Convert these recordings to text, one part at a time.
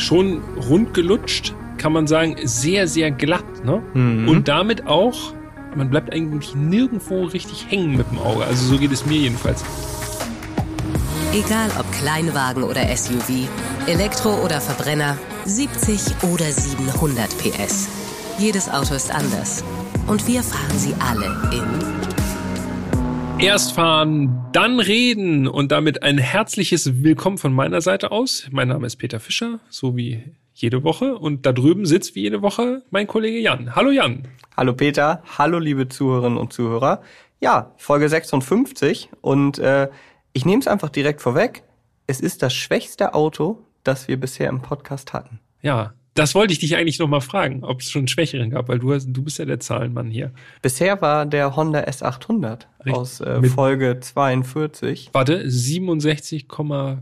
schon rund gelutscht, kann man sagen, sehr, sehr glatt. Ne? Mhm. Und damit auch, man bleibt eigentlich nirgendwo richtig hängen mit dem Auge. Also so geht es mir jedenfalls. Egal ob Kleinwagen oder SUV, Elektro oder Verbrenner, 70 oder 700 PS. Jedes Auto ist anders. Und wir fahren sie alle in. Erst fahren, dann reden und damit ein herzliches Willkommen von meiner Seite aus. Mein Name ist Peter Fischer, so wie jede Woche. Und da drüben sitzt wie jede Woche mein Kollege Jan. Hallo Jan. Hallo Peter, hallo liebe Zuhörerinnen und Zuhörer. Ja, Folge 56 und äh, ich nehme es einfach direkt vorweg. Es ist das schwächste Auto, das wir bisher im Podcast hatten. Ja, das wollte ich dich eigentlich noch mal fragen, ob es schon einen Schwächeren gab, weil du, hast, du bist ja der Zahlenmann hier. Bisher war der Honda S800 Richtig. aus äh, Folge 42. Warte, 67,2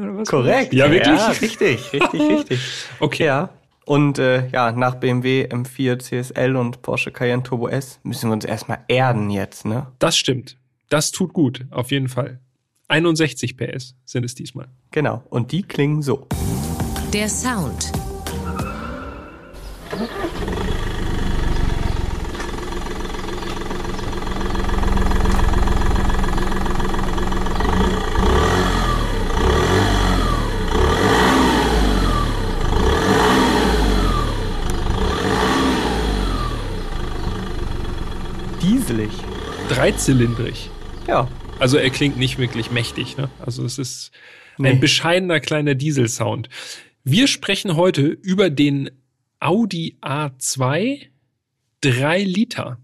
oder was? Korrekt. Ja, wirklich? Ja, richtig, richtig, richtig. Okay. Ja. Und äh, ja, nach BMW M4 CSL und Porsche Cayenne Turbo S müssen wir uns erstmal erden jetzt, ne? Das stimmt. Das tut gut, auf jeden Fall. 61 PS sind es diesmal. Genau, und die klingen so. Der Sound. Dieselig. Dreizylindrig. Ja. Also er klingt nicht wirklich mächtig. Ne? Also es ist nee. ein bescheidener kleiner Dieselsound. Wir sprechen heute über den Audi A2 3 Liter.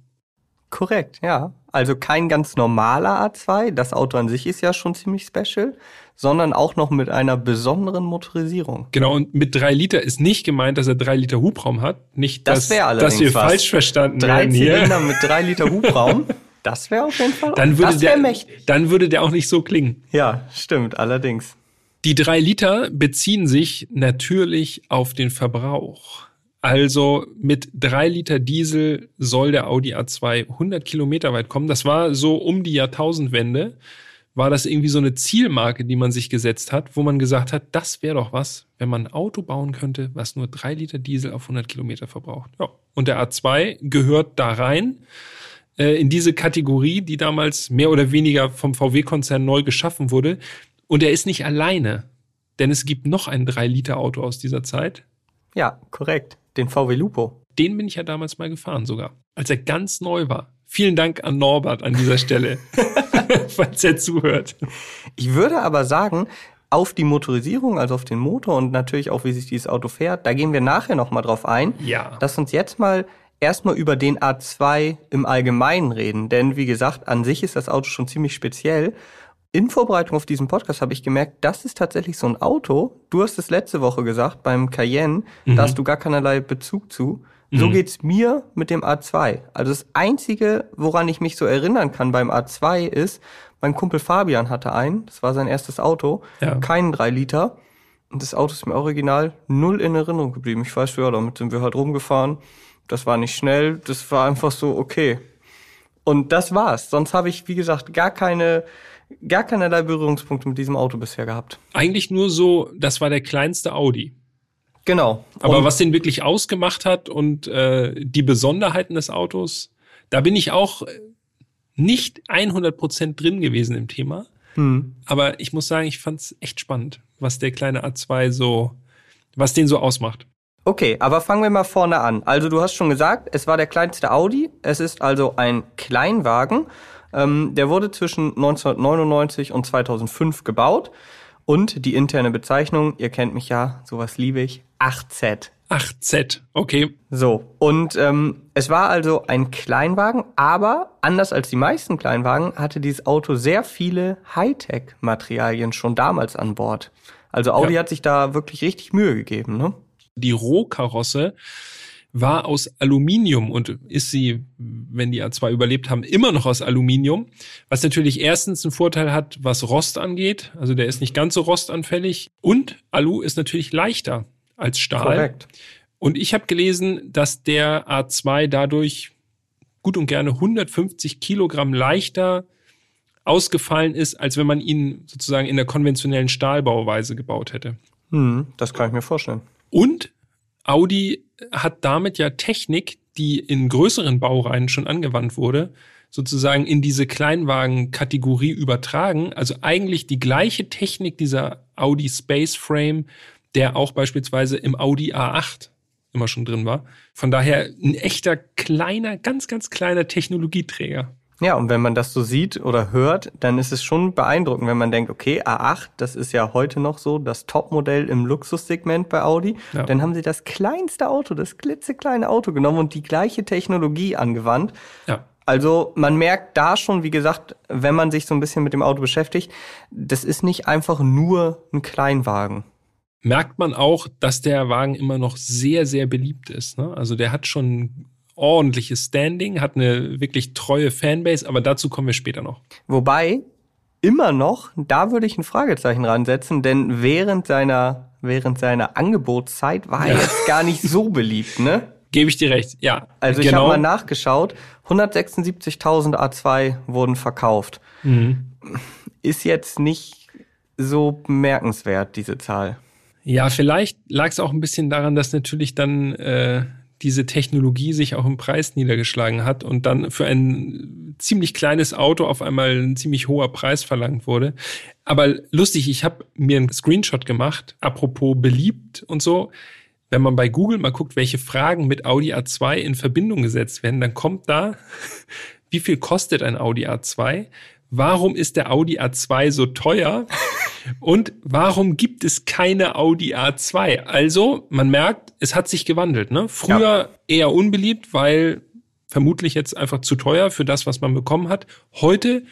Korrekt, ja. Also kein ganz normaler A2, das Auto an sich ist ja schon ziemlich special, sondern auch noch mit einer besonderen Motorisierung. Genau, und mit drei Liter ist nicht gemeint, dass er drei Liter Hubraum hat. Nicht, das dass, dass wir was. falsch verstanden drei werden hier. Zylinder mit drei Liter Hubraum. Das wäre auf jeden Fall dann würde das der, mächtig. Dann würde der auch nicht so klingen. Ja, stimmt, allerdings. Die drei Liter beziehen sich natürlich auf den Verbrauch. Also mit drei Liter Diesel soll der Audi A2 100 Kilometer weit kommen. Das war so um die Jahrtausendwende, war das irgendwie so eine Zielmarke, die man sich gesetzt hat, wo man gesagt hat, das wäre doch was, wenn man ein Auto bauen könnte, was nur drei Liter Diesel auf 100 Kilometer verbraucht. Ja. Und der A2 gehört da rein äh, in diese Kategorie, die damals mehr oder weniger vom VW-Konzern neu geschaffen wurde. Und er ist nicht alleine, denn es gibt noch ein 3-Liter-Auto aus dieser Zeit. Ja, korrekt. Den VW Lupo. Den bin ich ja damals mal gefahren sogar, als er ganz neu war. Vielen Dank an Norbert an dieser Stelle, falls er zuhört. Ich würde aber sagen, auf die Motorisierung, also auf den Motor und natürlich auch, wie sich dieses Auto fährt, da gehen wir nachher nochmal drauf ein. Ja. Lass uns jetzt mal erstmal über den A2 im Allgemeinen reden. Denn wie gesagt, an sich ist das Auto schon ziemlich speziell. In Vorbereitung auf diesen Podcast habe ich gemerkt, das ist tatsächlich so ein Auto. Du hast es letzte Woche gesagt, beim Cayenne, mhm. da hast du gar keinerlei Bezug zu. So mhm. geht's mir mit dem A2. Also das Einzige, woran ich mich so erinnern kann beim A2 ist, mein Kumpel Fabian hatte einen, das war sein erstes Auto, ja. keinen 3 Liter. Und das Auto ist mir original null in Erinnerung geblieben. Ich weiß, ja, damit sind wir halt rumgefahren das war nicht schnell, das war einfach so okay. Und das war's. Sonst habe ich, wie gesagt, gar keine, gar keinerlei Berührungspunkte mit diesem Auto bisher gehabt. Eigentlich nur so, das war der kleinste Audi. Genau. Aber und was den wirklich ausgemacht hat und äh, die Besonderheiten des Autos, da bin ich auch nicht 100 Prozent drin gewesen im Thema. Hm. Aber ich muss sagen, ich fand's echt spannend, was der kleine A2 so, was den so ausmacht. Okay, aber fangen wir mal vorne an. Also du hast schon gesagt, es war der kleinste Audi. Es ist also ein Kleinwagen. Ähm, der wurde zwischen 1999 und 2005 gebaut. Und die interne Bezeichnung, ihr kennt mich ja, sowas liebe ich, 8Z. 8Z, okay. So, und ähm, es war also ein Kleinwagen, aber anders als die meisten Kleinwagen hatte dieses Auto sehr viele Hightech-Materialien schon damals an Bord. Also Audi ja. hat sich da wirklich richtig Mühe gegeben, ne? Die Rohkarosse war aus Aluminium und ist sie, wenn die A2 überlebt haben, immer noch aus Aluminium. Was natürlich erstens einen Vorteil hat, was Rost angeht. Also der ist nicht ganz so rostanfällig. Und Alu ist natürlich leichter als Stahl. Korrekt. Und ich habe gelesen, dass der A2 dadurch gut und gerne 150 Kilogramm leichter ausgefallen ist, als wenn man ihn sozusagen in der konventionellen Stahlbauweise gebaut hätte. Hm, das kann ich mir vorstellen. Und Audi hat damit ja Technik, die in größeren Baureihen schon angewandt wurde, sozusagen in diese Kleinwagen-Kategorie übertragen. Also eigentlich die gleiche Technik dieser Audi Space Frame, der auch beispielsweise im Audi A8 immer schon drin war. Von daher ein echter kleiner, ganz, ganz kleiner Technologieträger. Ja, und wenn man das so sieht oder hört, dann ist es schon beeindruckend, wenn man denkt, okay, A8, das ist ja heute noch so das Topmodell im Luxussegment bei Audi. Ja. Dann haben sie das kleinste Auto, das klitzekleine Auto genommen und die gleiche Technologie angewandt. Ja. Also man merkt da schon, wie gesagt, wenn man sich so ein bisschen mit dem Auto beschäftigt, das ist nicht einfach nur ein Kleinwagen. Merkt man auch, dass der Wagen immer noch sehr, sehr beliebt ist. Ne? Also der hat schon ordentliches Standing, hat eine wirklich treue Fanbase, aber dazu kommen wir später noch. Wobei, immer noch, da würde ich ein Fragezeichen ransetzen, denn während seiner, während seiner Angebotszeit war er jetzt gar nicht so beliebt, ne? Gebe ich dir recht, ja. Also ich genau. habe mal nachgeschaut, 176.000 A2 wurden verkauft. Mhm. Ist jetzt nicht so bemerkenswert, diese Zahl. Ja, vielleicht lag es auch ein bisschen daran, dass natürlich dann äh, diese Technologie sich auch im Preis niedergeschlagen hat und dann für ein ziemlich kleines Auto auf einmal ein ziemlich hoher Preis verlangt wurde. Aber lustig, ich habe mir einen Screenshot gemacht, apropos beliebt und so. Wenn man bei Google mal guckt, welche Fragen mit Audi A2 in Verbindung gesetzt werden, dann kommt da, wie viel kostet ein Audi A2? Warum ist der Audi A2 so teuer? Und warum gibt es keine Audi A2? Also, man merkt, es hat sich gewandelt. Ne? Früher ja. eher unbeliebt, weil vermutlich jetzt einfach zu teuer für das, was man bekommen hat. Heute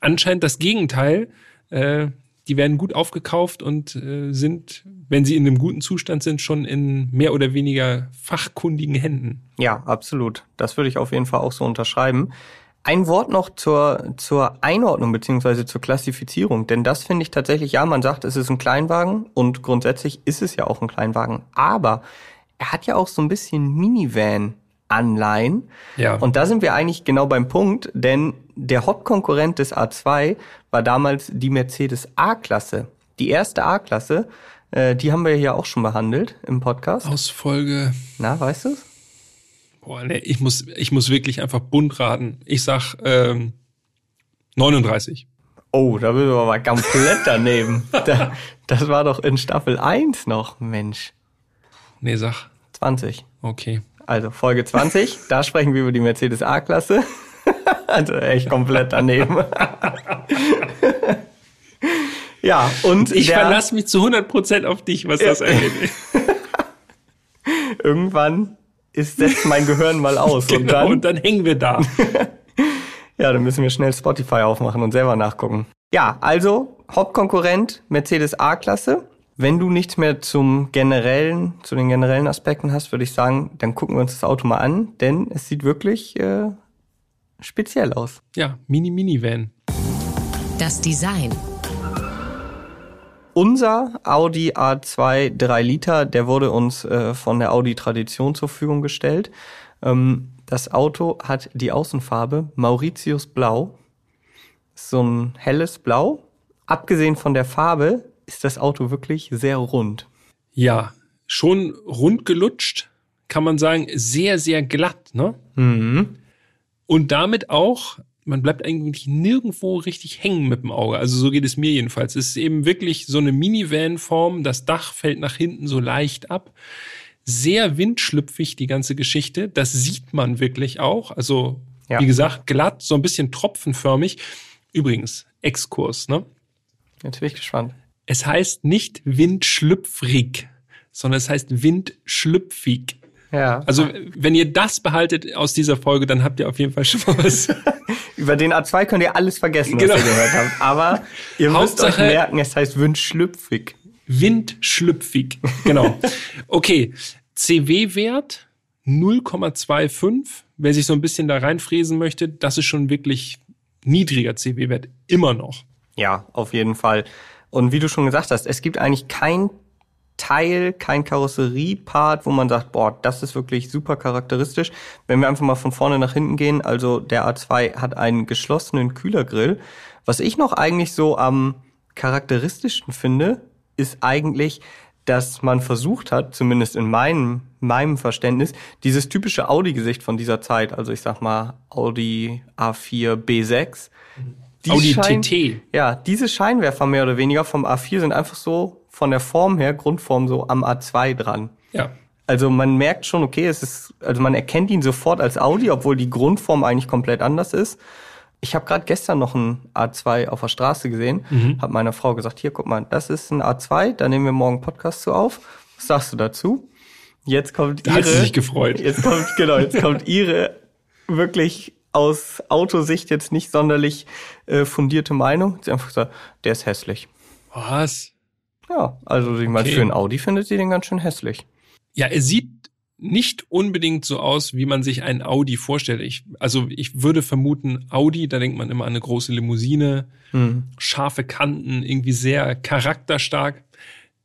anscheinend das Gegenteil. Äh, die werden gut aufgekauft und äh, sind, wenn sie in einem guten Zustand sind, schon in mehr oder weniger fachkundigen Händen. Ja, absolut. Das würde ich auf jeden Fall auch so unterschreiben. Ein Wort noch zur, zur Einordnung beziehungsweise zur Klassifizierung, denn das finde ich tatsächlich, ja, man sagt, es ist ein Kleinwagen und grundsätzlich ist es ja auch ein Kleinwagen, aber er hat ja auch so ein bisschen Minivan Anleihen. Ja. Und da sind wir eigentlich genau beim Punkt, denn der Hauptkonkurrent des A2 war damals die Mercedes A-Klasse. Die erste A-Klasse, äh, die haben wir hier auch schon behandelt im Podcast. Aus Folge. Na, weißt du Boah, nee, ich muss, ich muss wirklich einfach bunt raten. Ich sag ähm, 39. Oh, da bist du aber komplett daneben. da, das war doch in Staffel 1 noch, Mensch. Nee, sag. 20. Okay. Also Folge 20, da sprechen wir über die Mercedes A-Klasse. also echt komplett daneben. ja, und ich verlasse mich zu 100% auf dich, was das angeht. Irgendwann ist, setzt mein Gehirn mal aus. genau, und, dann, und dann hängen wir da. ja, dann müssen wir schnell Spotify aufmachen und selber nachgucken. Ja, also Hauptkonkurrent Mercedes A-Klasse. Wenn du nichts mehr zum generellen, zu den generellen Aspekten hast, würde ich sagen, dann gucken wir uns das Auto mal an, denn es sieht wirklich äh, speziell aus. Ja, Mini-Mini-Van. Das Design. Unser Audi A2 3 Liter, der wurde uns äh, von der Audi Tradition zur Verfügung gestellt. Ähm, das Auto hat die Außenfarbe Mauritius Blau. So ein helles Blau. Abgesehen von der Farbe ist das Auto wirklich sehr rund. Ja, schon rund gelutscht, kann man sagen, sehr, sehr glatt, ne? Mhm. Und damit auch man bleibt eigentlich nirgendwo richtig hängen mit dem Auge. Also so geht es mir jedenfalls. Es ist eben wirklich so eine Minivan-Form. Das Dach fällt nach hinten so leicht ab. Sehr windschlüpfig, die ganze Geschichte. Das sieht man wirklich auch. Also, ja. wie gesagt, glatt, so ein bisschen tropfenförmig. Übrigens, Exkurs, ne? Jetzt bin ich gespannt. Es heißt nicht windschlüpfrig, sondern es heißt windschlüpfig. Ja. Also, wenn ihr das behaltet aus dieser Folge, dann habt ihr auf jeden Fall schon was. Über den A2 könnt ihr alles vergessen, genau. was ihr gehört habt. Aber ihr müsst euch merken, es heißt windschlüpfig. Windschlüpfig, genau. Okay, CW-Wert 0,25. Wer sich so ein bisschen da reinfräsen möchte, das ist schon wirklich niedriger CW-Wert. Immer noch. Ja, auf jeden Fall. Und wie du schon gesagt hast, es gibt eigentlich kein Teil, kein Karosseriepart, wo man sagt, boah, das ist wirklich super charakteristisch. Wenn wir einfach mal von vorne nach hinten gehen, also der A2 hat einen geschlossenen Kühlergrill. Was ich noch eigentlich so am charakteristischsten finde, ist eigentlich, dass man versucht hat, zumindest in meinem, meinem Verständnis, dieses typische Audi-Gesicht von dieser Zeit, also ich sag mal Audi A4 B6. Die Audi Schein, TT. Ja, diese Scheinwerfer mehr oder weniger vom A4 sind einfach so von der Form her, Grundform so am A2 dran. Ja. Also man merkt schon, okay, es ist, also man erkennt ihn sofort als Audi, obwohl die Grundform eigentlich komplett anders ist. Ich habe gerade gestern noch ein A2 auf der Straße gesehen, mhm. habe meiner Frau gesagt, hier, guck mal, das ist ein A2, da nehmen wir morgen Podcast zu auf. Was sagst du dazu? Jetzt kommt da ihre. Hat sie sich gefreut. Jetzt kommt, genau, jetzt kommt ihre wirklich aus Autosicht jetzt nicht sonderlich äh, fundierte Meinung. Sie einfach gesagt, der ist hässlich. Was? Ja, also ich meine, okay. für ein Audi findet sie den ganz schön hässlich. Ja, er sieht nicht unbedingt so aus, wie man sich einen Audi vorstellt. Ich, also ich würde vermuten, Audi, da denkt man immer an eine große Limousine, hm. scharfe Kanten, irgendwie sehr charakterstark.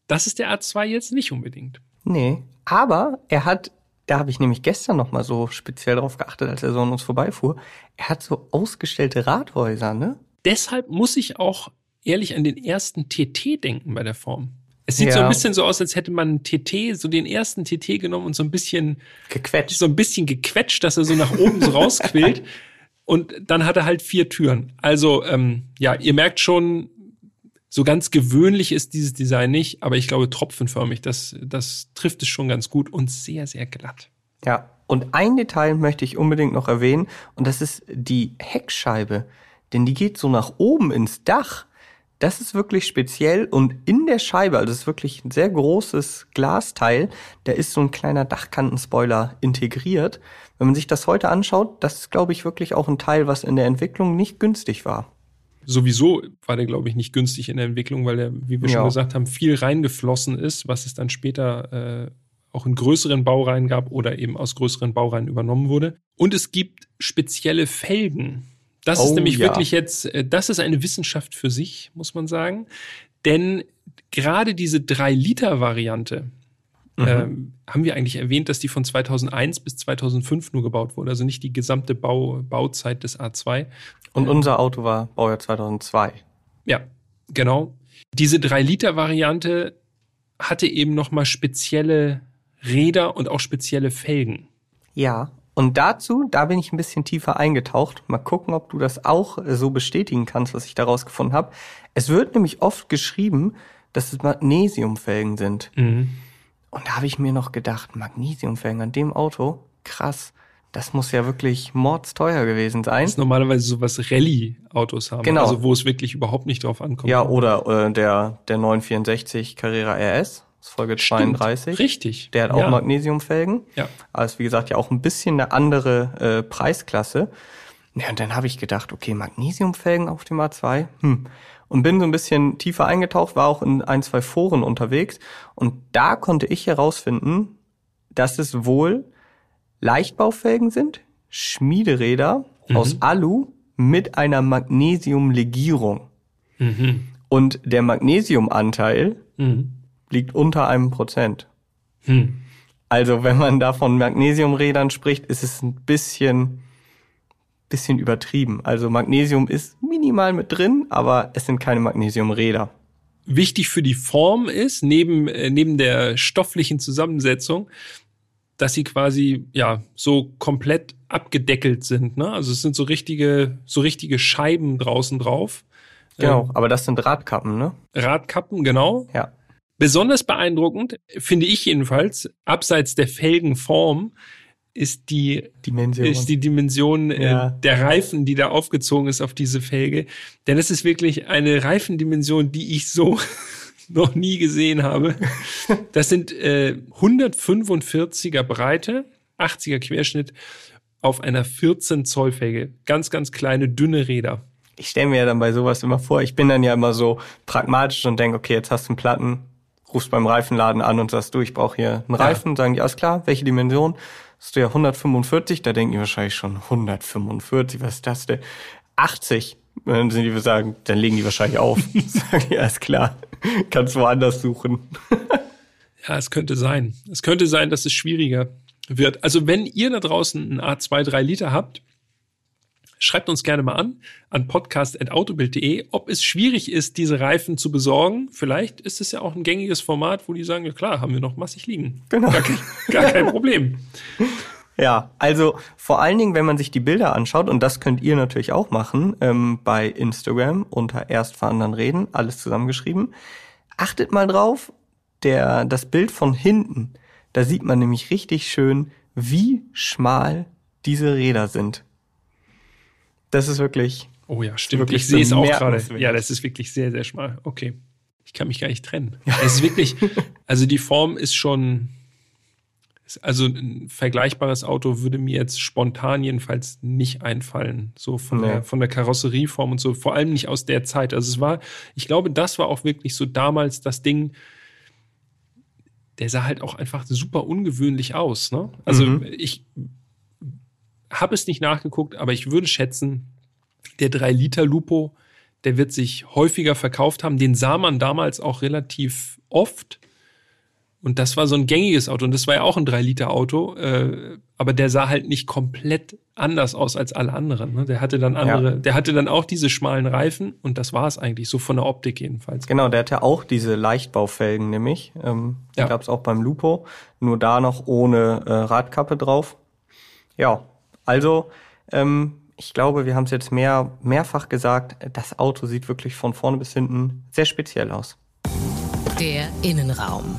Das ist der A2 jetzt nicht unbedingt. Nee, aber er hat, da habe ich nämlich gestern noch mal so speziell drauf geachtet, als er so an uns vorbeifuhr, er hat so ausgestellte Rathäuser, ne? Deshalb muss ich auch ehrlich an den ersten TT denken bei der Form. Es sieht ja. so ein bisschen so aus, als hätte man einen TT, so den ersten TT genommen und so ein bisschen gequetscht. So ein bisschen gequetscht, dass er so nach oben so rausquillt. Und dann hat er halt vier Türen. Also, ähm, ja, ihr merkt schon, so ganz gewöhnlich ist dieses Design nicht, aber ich glaube tropfenförmig, das, das trifft es schon ganz gut und sehr, sehr glatt. Ja, und ein Detail möchte ich unbedingt noch erwähnen, und das ist die Heckscheibe. Denn die geht so nach oben ins Dach. Das ist wirklich speziell und in der Scheibe, also das ist wirklich ein sehr großes Glasteil, da ist so ein kleiner Dachkantenspoiler integriert. Wenn man sich das heute anschaut, das ist, glaube ich, wirklich auch ein Teil, was in der Entwicklung nicht günstig war. Sowieso war der, glaube ich, nicht günstig in der Entwicklung, weil er, wie wir ja. schon gesagt haben, viel reingeflossen ist, was es dann später äh, auch in größeren Baureihen gab oder eben aus größeren Baureihen übernommen wurde. Und es gibt spezielle Felgen das oh, ist nämlich ja. wirklich jetzt, äh, das ist eine Wissenschaft für sich, muss man sagen. Denn gerade diese 3-Liter-Variante, mhm. ähm, haben wir eigentlich erwähnt, dass die von 2001 bis 2005 nur gebaut wurde, also nicht die gesamte Bau, Bauzeit des A2. Und unser Auto war Baujahr 2002. Ja, genau. Diese 3-Liter-Variante hatte eben nochmal spezielle Räder und auch spezielle Felgen. Ja, und dazu, da bin ich ein bisschen tiefer eingetaucht. Mal gucken, ob du das auch so bestätigen kannst, was ich daraus gefunden habe. Es wird nämlich oft geschrieben, dass es Magnesiumfelgen sind. Mhm. Und da habe ich mir noch gedacht, Magnesiumfelgen an dem Auto, krass. Das muss ja wirklich mordsteuer gewesen sein. Das ist normalerweise so was Rallye-Autos haben. Genau. Also wo es wirklich überhaupt nicht drauf ankommt. Ja, oder äh, der, der 964 Carrera RS. Das ist Folge Stimmt, 32. Richtig. Der hat auch ja. Magnesiumfelgen. Ja. Ist, wie gesagt, ja auch ein bisschen eine andere äh, Preisklasse. Ja, und dann habe ich gedacht, okay, Magnesiumfelgen auf dem A2. Hm. Und bin so ein bisschen tiefer eingetaucht, war auch in ein, zwei Foren unterwegs. Und da konnte ich herausfinden, dass es wohl Leichtbaufelgen sind, Schmiederäder mhm. aus Alu mit einer Magnesiumlegierung. Mhm. Und der Magnesiumanteil mhm liegt unter einem Prozent. Hm. Also wenn man da von Magnesiumrädern spricht, ist es ein bisschen, bisschen übertrieben. Also Magnesium ist minimal mit drin, aber es sind keine Magnesiumräder. Wichtig für die Form ist, neben, äh, neben der stofflichen Zusammensetzung, dass sie quasi ja so komplett abgedeckelt sind. Ne? Also es sind so richtige, so richtige Scheiben draußen drauf. Genau, ähm, aber das sind Radkappen, ne? Radkappen, genau. Ja. Besonders beeindruckend, finde ich jedenfalls, abseits der Felgenform, ist die Dimension, ist die Dimension äh, ja. äh, der Reifen, die da aufgezogen ist auf diese Felge. Denn es ist wirklich eine Reifendimension, die ich so noch nie gesehen habe. Das sind äh, 145er Breite, 80er Querschnitt auf einer 14 Zoll Felge. Ganz, ganz kleine, dünne Räder. Ich stelle mir ja dann bei sowas immer vor, ich bin dann ja immer so pragmatisch und denke, okay, jetzt hast du einen Platten, rufst beim Reifenladen an und sagst, du, ich brauche hier einen Reifen, ja. sagen die, alles klar, welche Dimension? Hast du ja 145, da denken die wahrscheinlich schon 145, was ist das denn? 80. Dann sind die sagen, dann legen die wahrscheinlich auf. sagen die, alles klar, kannst woanders suchen. ja, es könnte sein. Es könnte sein, dass es schwieriger wird. Also wenn ihr da draußen ein A2 3 Liter habt, Schreibt uns gerne mal an an podcast.autobild.de, ob es schwierig ist, diese Reifen zu besorgen. Vielleicht ist es ja auch ein gängiges Format, wo die sagen, ja klar, haben wir noch massig liegen. Genau. Gar kein, gar kein Problem. Ja, also vor allen Dingen, wenn man sich die Bilder anschaut, und das könnt ihr natürlich auch machen, ähm, bei Instagram unter erst vor anderen reden, alles zusammengeschrieben. Achtet mal drauf, der, das Bild von hinten, da sieht man nämlich richtig schön, wie schmal diese Räder sind. Das ist wirklich. Oh ja, stimmt. Wirklich Ich sehe es auch gerade. Ja, das ist wirklich sehr, sehr schmal. Okay. Ich kann mich gar nicht trennen. Es ist wirklich, also die Form ist schon, also ein vergleichbares Auto würde mir jetzt spontan jedenfalls nicht einfallen. So von, Nee. der, von der Karosserieform und so. Vor allem nicht aus der Zeit. Also es war, ich glaube, das war auch wirklich so damals das Ding, der sah halt auch einfach super ungewöhnlich aus. Ne? Also Mhm. ich habe es nicht nachgeguckt, aber ich würde schätzen, der 3-Liter-Lupo, der wird sich häufiger verkauft haben. Den sah man damals auch relativ oft. Und das war so ein gängiges Auto. Und das war ja auch ein 3-Liter-Auto. Äh, aber der sah halt nicht komplett anders aus als alle anderen. Ne? Der hatte dann andere, Ja. der hatte dann auch diese schmalen Reifen. Und das war es eigentlich, so von der Optik jedenfalls. Genau, der hat ja auch diese Leichtbaufelgen nämlich. Ähm, die Ja. gab's auch beim Lupo, nur da noch ohne äh, Radkappe drauf. Ja, also ähm, ich glaube, wir haben es jetzt mehr, mehrfach gesagt, das Auto sieht wirklich von vorne bis hinten sehr speziell aus. Der Innenraum.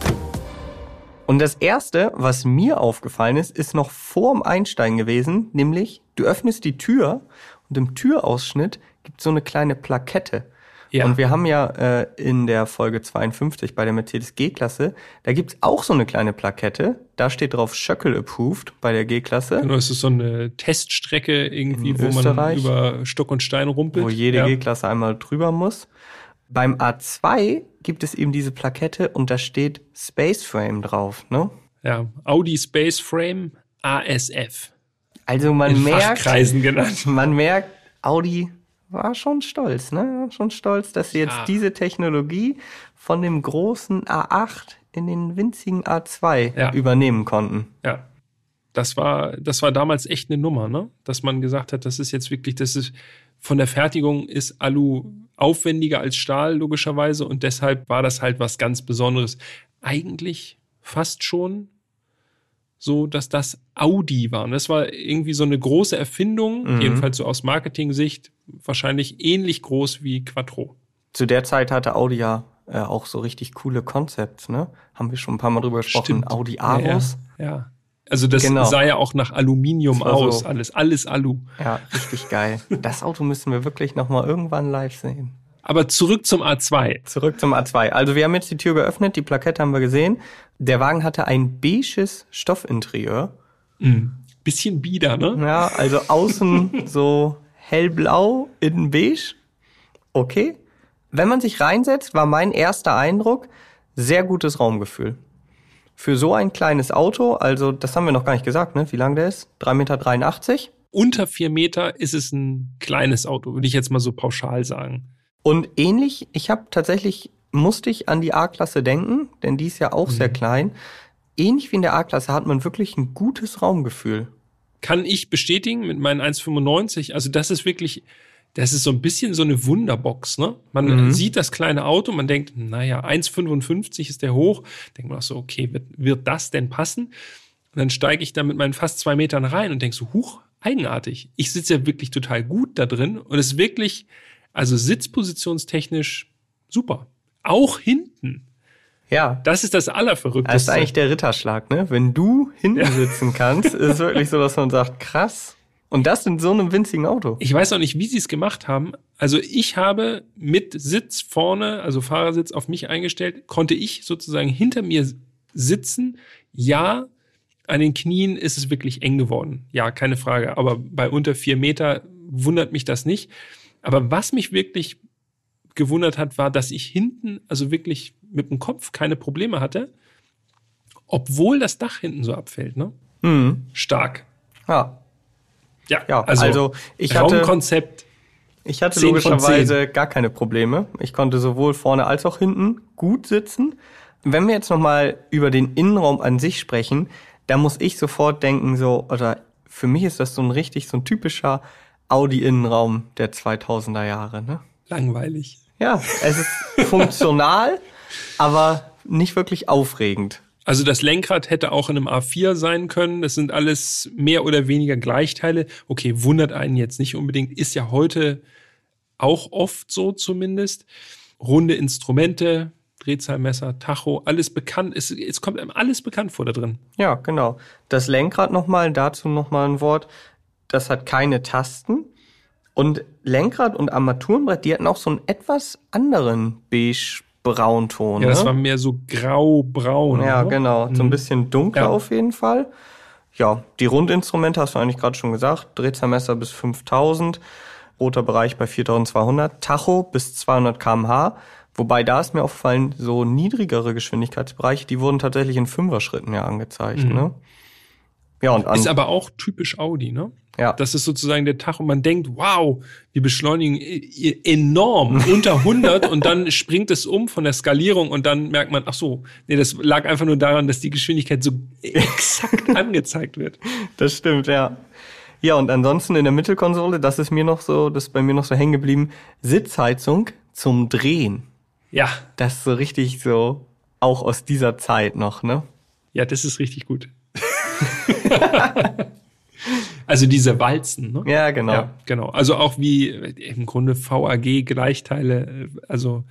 Und das erste, was mir aufgefallen ist, ist noch vorm Einsteigen gewesen, nämlich du öffnest die Tür und im Türausschnitt gibt es so eine kleine Plakette. Ja. Und wir haben ja äh, in der Folge 52 bei der Mercedes G-Klasse, da gibt's auch so eine kleine Plakette. Da steht drauf Schöckel approved bei der G-Klasse, Genau, es ist so eine Teststrecke irgendwie, In wo man Österreich. über Stock und Stein rumpelt. wo jede ja. G-Klasse einmal drüber muss. Beim A2 gibt es eben diese Plakette und da steht Space Frame drauf. Ne? Ja, Audi Space Frame ASF. Also man In merkt, man merkt, Audi war schon stolz, ne? Schon stolz, dass sie jetzt Ja. diese Technologie von dem großen A8 in den winzigen A2 Ja. übernehmen konnten. Ja. Das war, das war damals echt eine Nummer, ne? Dass man gesagt hat, das ist jetzt wirklich, das ist von der Fertigung ist Alu aufwendiger als Stahl, logischerweise, und deshalb war das halt was ganz Besonderes. Eigentlich fast schon so, dass das Audi war. Und das war irgendwie so eine große Erfindung, Mhm. jedenfalls so aus Marketing-Sicht, wahrscheinlich ähnlich groß wie Quattro. Zu der Zeit hatte Audi ja äh, auch so richtig coole Concepts, ne? Haben wir schon ein paar Mal drüber gesprochen. Stimmt. Audi Aros. Ja, ja. Also das Genau. sah ja auch nach Aluminium aus, so- alles, alles Alu. Ja, richtig geil. Das Auto müssen wir wirklich noch mal irgendwann live sehen. Aber zurück zum A2. Zurück zum A2. Also wir haben jetzt die Tür geöffnet, die Plakette haben wir gesehen. Der Wagen hatte ein beiges Stoffinterieur. Mhm. Bisschen bieder, ne? Ja, also außen so hellblau, innen beige. Okay. Wenn man sich reinsetzt, war mein erster Eindruck sehr gutes Raumgefühl. Für so ein kleines Auto, also das haben wir noch gar nicht gesagt, ne? Wie lang der ist? 3,83 Meter. Unter vier Meter ist es ein kleines Auto, würde ich jetzt mal so pauschal sagen. Und ähnlich, ich habe tatsächlich, musste ich an die A-Klasse denken, denn die ist ja auch sehr klein. Ähnlich wie in der A-Klasse hat man wirklich ein gutes Raumgefühl. Kann ich bestätigen mit meinen 1,95. Also das ist wirklich, das ist so ein bisschen so eine Wunderbox, ne? Man Mhm. sieht das kleine Auto, man denkt, naja, 1,55 ist der hoch. Denkt man auch so, okay, wird, wird das denn passen? Und dann steige ich da mit meinen fast zwei Metern rein und denk so, huch, eigenartig. Ich sitze ja wirklich total gut da drin und es ist wirklich, also sitzpositionstechnisch super. Auch hinten. Ja, Das ist das Allerverrückteste. das ist eigentlich der Ritterschlag, ne? Wenn du hinten sitzen kannst, ist wirklich so, dass man sagt, krass. Und das in so einem winzigen Auto. Ich weiß auch nicht, wie sie es gemacht haben. Also ich habe mit Sitz vorne, also Fahrersitz auf mich eingestellt, konnte ich sozusagen hinter mir sitzen. Ja, an den Knien ist es wirklich eng geworden. Ja, keine Frage. Aber bei unter vier Meter wundert mich das nicht. Aber was mich wirklich gewundert hat, war, dass ich hinten, also wirklich mit dem Kopf keine Probleme hatte, obwohl das Dach hinten so abfällt. Ne? Hm. Stark. Ja. Ja, Ja, also ich hatte- Raumkonzept Ich hatte 10 von logischerweise gar keine Probleme. Ich konnte sowohl vorne als auch hinten gut sitzen. Wenn wir jetzt nochmal über den Innenraum an sich sprechen, da muss ich sofort denken, so, oder für mich ist das so ein richtig, so ein typischer Audi-Innenraum der 2000er Jahre, ne? Langweilig. Ja, es ist funktional, aber nicht wirklich aufregend. Also das Lenkrad hätte auch in einem A4 sein können. Das sind alles mehr oder weniger Gleichteile. Okay, wundert einen jetzt nicht unbedingt. Ist ja heute auch oft so zumindest. Runde Instrumente, Drehzahlmesser, Tacho, alles bekannt. Es, es kommt einem alles bekannt vor da drin. Ja, genau. Das Lenkrad nochmal, dazu nochmal ein Wort. Das hat keine Tasten. Und Lenkrad und Armaturenbrett, die hatten auch so einen etwas anderen beige Braunton. Ja, das ne? war mehr so grau-braun. Ja, oder? genau. So ein Mhm. bisschen dunkler Ja. auf jeden Fall. Ja, die Rundinstrumente hast du eigentlich gerade schon gesagt. Drehzahlmesser bis 5000. Roter Bereich bei 4200. Tacho bis 200 kmh. Wobei da ist mir aufgefallen, so niedrigere Geschwindigkeitsbereiche, die wurden tatsächlich in Fünfer-Schritten ja angezeigt. Mhm. Ne? Ja, und an, Ist aber auch typisch Audi, ne? Ja. Das ist sozusagen der Tag und man denkt, wow, wir beschleunigen enorm unter 100 und dann springt es um von der Skalierung und dann merkt man, ach so, nee, das lag einfach nur daran, dass die Geschwindigkeit so exakt angezeigt wird. Das stimmt, ja. Ja, und ansonsten in der Mittelkonsole, das ist mir noch so, das ist bei mir noch so hängen geblieben, Sitzheizung zum Drehen. Ja, Das ist so richtig so, auch aus dieser Zeit noch, ne? ja, das ist richtig gut. also diese Walzen, ne? Ja, genau. Ja, genau. Also auch wie im Grunde VAG Gleichteile, äh, also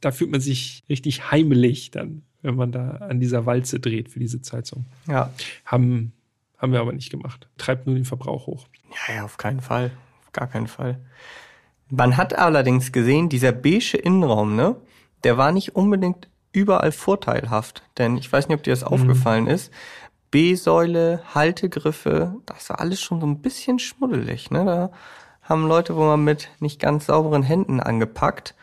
da fühlt man sich richtig heimelig dann, wenn man da an dieser Walze dreht für diese Zeitung. Ja. Haben, haben wir aber nicht gemacht. Treibt nur den Verbrauch hoch. Ja, ja, auf keinen Fall. Auf gar keinen Fall. Man hat allerdings gesehen, dieser beige Innenraum, ne, der war nicht unbedingt überall vorteilhaft. Denn ich weiß nicht, ob dir das aufgefallen ist. B-Säule, Haltegriffe, das war alles schon so ein bisschen schmuddelig. Ne? Da haben Leute wohl mal mit nicht ganz sauberen Händen angepackt.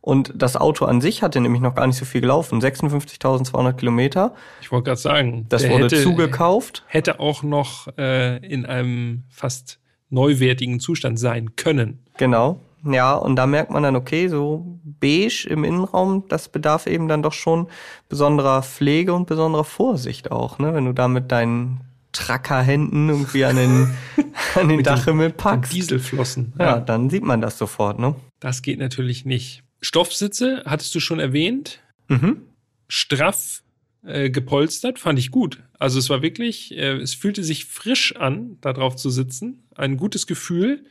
Und das Auto an sich hatte nämlich noch gar nicht so viel gelaufen. 56.200 Kilometer. Ich wollte gerade sagen, Das wurde hätte, zugekauft. hätte auch noch äh, in einem fast neuwertigen Zustand sein können. Genau. Ja, und da merkt man dann, okay, so beige im Innenraum, das bedarf eben dann doch schon besonderer Pflege und besonderer Vorsicht auch, ne? Wenn du da mit deinen Trackerhänden irgendwie an den, an den Dachhimmel packst. Dieselflossen. Ja, dann sieht man das sofort, ne? Das geht natürlich nicht. Stoffsitze, hattest du schon erwähnt, Mhm. straff äh, gepolstert, fand ich gut. Also es war wirklich, äh, es fühlte sich frisch an, da drauf zu sitzen. Ein gutes Gefühl.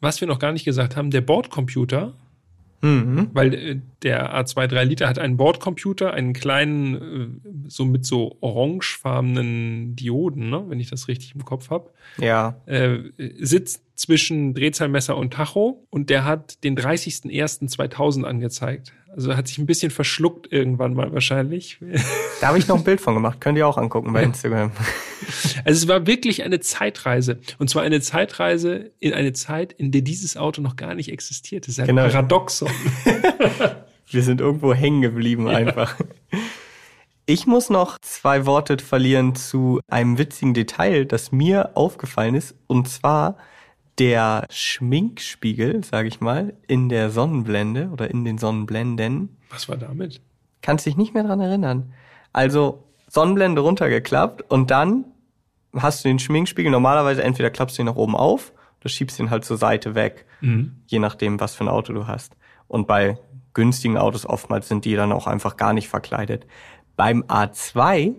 Was wir noch gar nicht gesagt haben, der Bordcomputer, Mhm. weil äh, der A2 3 Liter hat einen Bordcomputer, einen kleinen, äh, so mit so orangefarbenen Dioden, ne, wenn ich das richtig im Kopf habe. Ja. Äh, sitzt zwischen Drehzahlmesser und Tacho und der hat den 30.01.2000 angezeigt. Also hat sich ein bisschen verschluckt irgendwann mal wahrscheinlich. Da habe ich noch ein Bild von gemacht. Könnt ihr auch angucken bei Instagram. Also es war wirklich eine Zeitreise. Und zwar eine Zeitreise in eine Zeit, in der dieses Auto noch gar nicht existiert. Das ist ein Genau. Paradoxon. Wir sind irgendwo hängen geblieben einfach. Ich muss noch zwei Worte verlieren zu einem witzigen Detail, das mir aufgefallen ist. Und zwar der Schminkspiegel, sage ich mal, in der Sonnenblende oder in den Sonnenblenden. Was war damit? Kannst dich nicht mehr dran erinnern. Also Sonnenblende runtergeklappt und dann hast du den Schminkspiegel. Normalerweise entweder klappst du ihn nach oben auf oder schiebst ihn halt zur Seite weg je nachdem, was für ein Auto du hast. Und bei günstigen Autos oftmals sind die dann auch einfach gar nicht verkleidet. Beim A2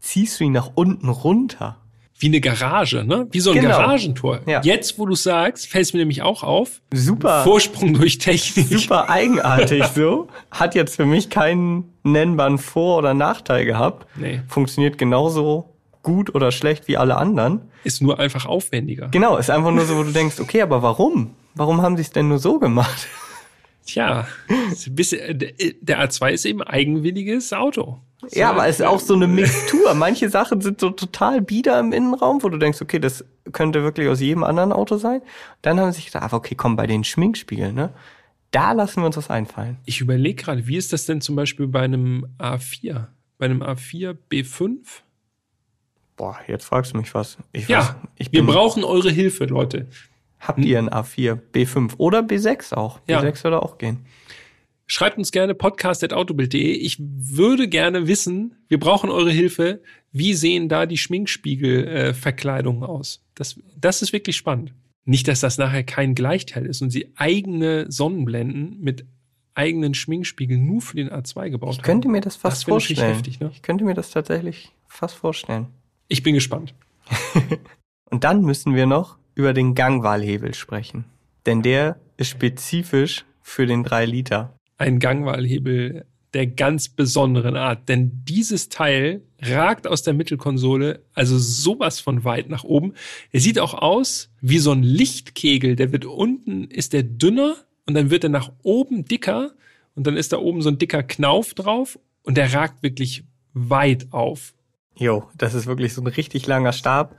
ziehst du ihn nach unten runter. Wie eine Garage, ne? Wie so ein Genau. Garagentor. Ja. Jetzt, wo du sagst, fällt es mir nämlich auch auf. Super, Vorsprung durch Technik. super eigenartig so. Hat jetzt für mich keinen nennbaren Vor- oder Nachteil gehabt. Nee. Funktioniert genauso gut oder schlecht wie alle anderen. Ist nur einfach aufwendiger. Genau, ist einfach nur so, wo du denkst, okay, aber warum? Warum haben sie es denn nur so gemacht? Tja, ein bisschen- äh, der A2 ist eben eigenwilliges Auto. Ja, aber es ist auch so eine Mixtur. Manche Sachen sind so total bieder im Innenraum, wo du denkst, okay, das könnte wirklich aus jedem anderen Auto sein. Dann haben sie sich gedacht, ah, okay, komm, bei den Schminkspiegeln, ne? Da lassen wir uns was einfallen. Ich überlege gerade, wie ist das denn zum Beispiel bei einem A4? Bei einem A4 B5? Boah, jetzt fragst du mich was. Ich weiß, Ja, ich wir brauchen eure Hilfe, Leute. Habt ihr ein A4, B5 oder B6 auch? Ja. B6 würde auch gehen. Schreibt uns gerne podcast.autobild.de. Ich würde gerne wissen, wir brauchen eure Hilfe. Wie sehen da die Schminkspiegelverkleidungen äh, aus? Das, das ist wirklich spannend. Nicht, dass das nachher kein Gleichteil ist und sie eigene Sonnenblenden mit eigenen Schminkspiegeln nur für den A2 gebaut haben. Ich könnte mir das fast Das vorstellen. heftig, ne? Ich könnte mir das tatsächlich fast vorstellen. Ich bin gespannt. Und dann müssen wir noch über den Gangwahlhebel sprechen. Denn der ist spezifisch für den 3 Liter. Ein Gangwahlhebel der ganz besonderen Art. Denn dieses Teil ragt aus der Mittelkonsole also sowas von weit nach oben. Er sieht auch aus wie so ein Lichtkegel. Der wird unten, ist der dünner und dann wird er nach oben dicker und dann ist da oben so ein dicker Knauf drauf und der ragt wirklich weit auf. Jo, das ist wirklich so ein richtig langer Stab.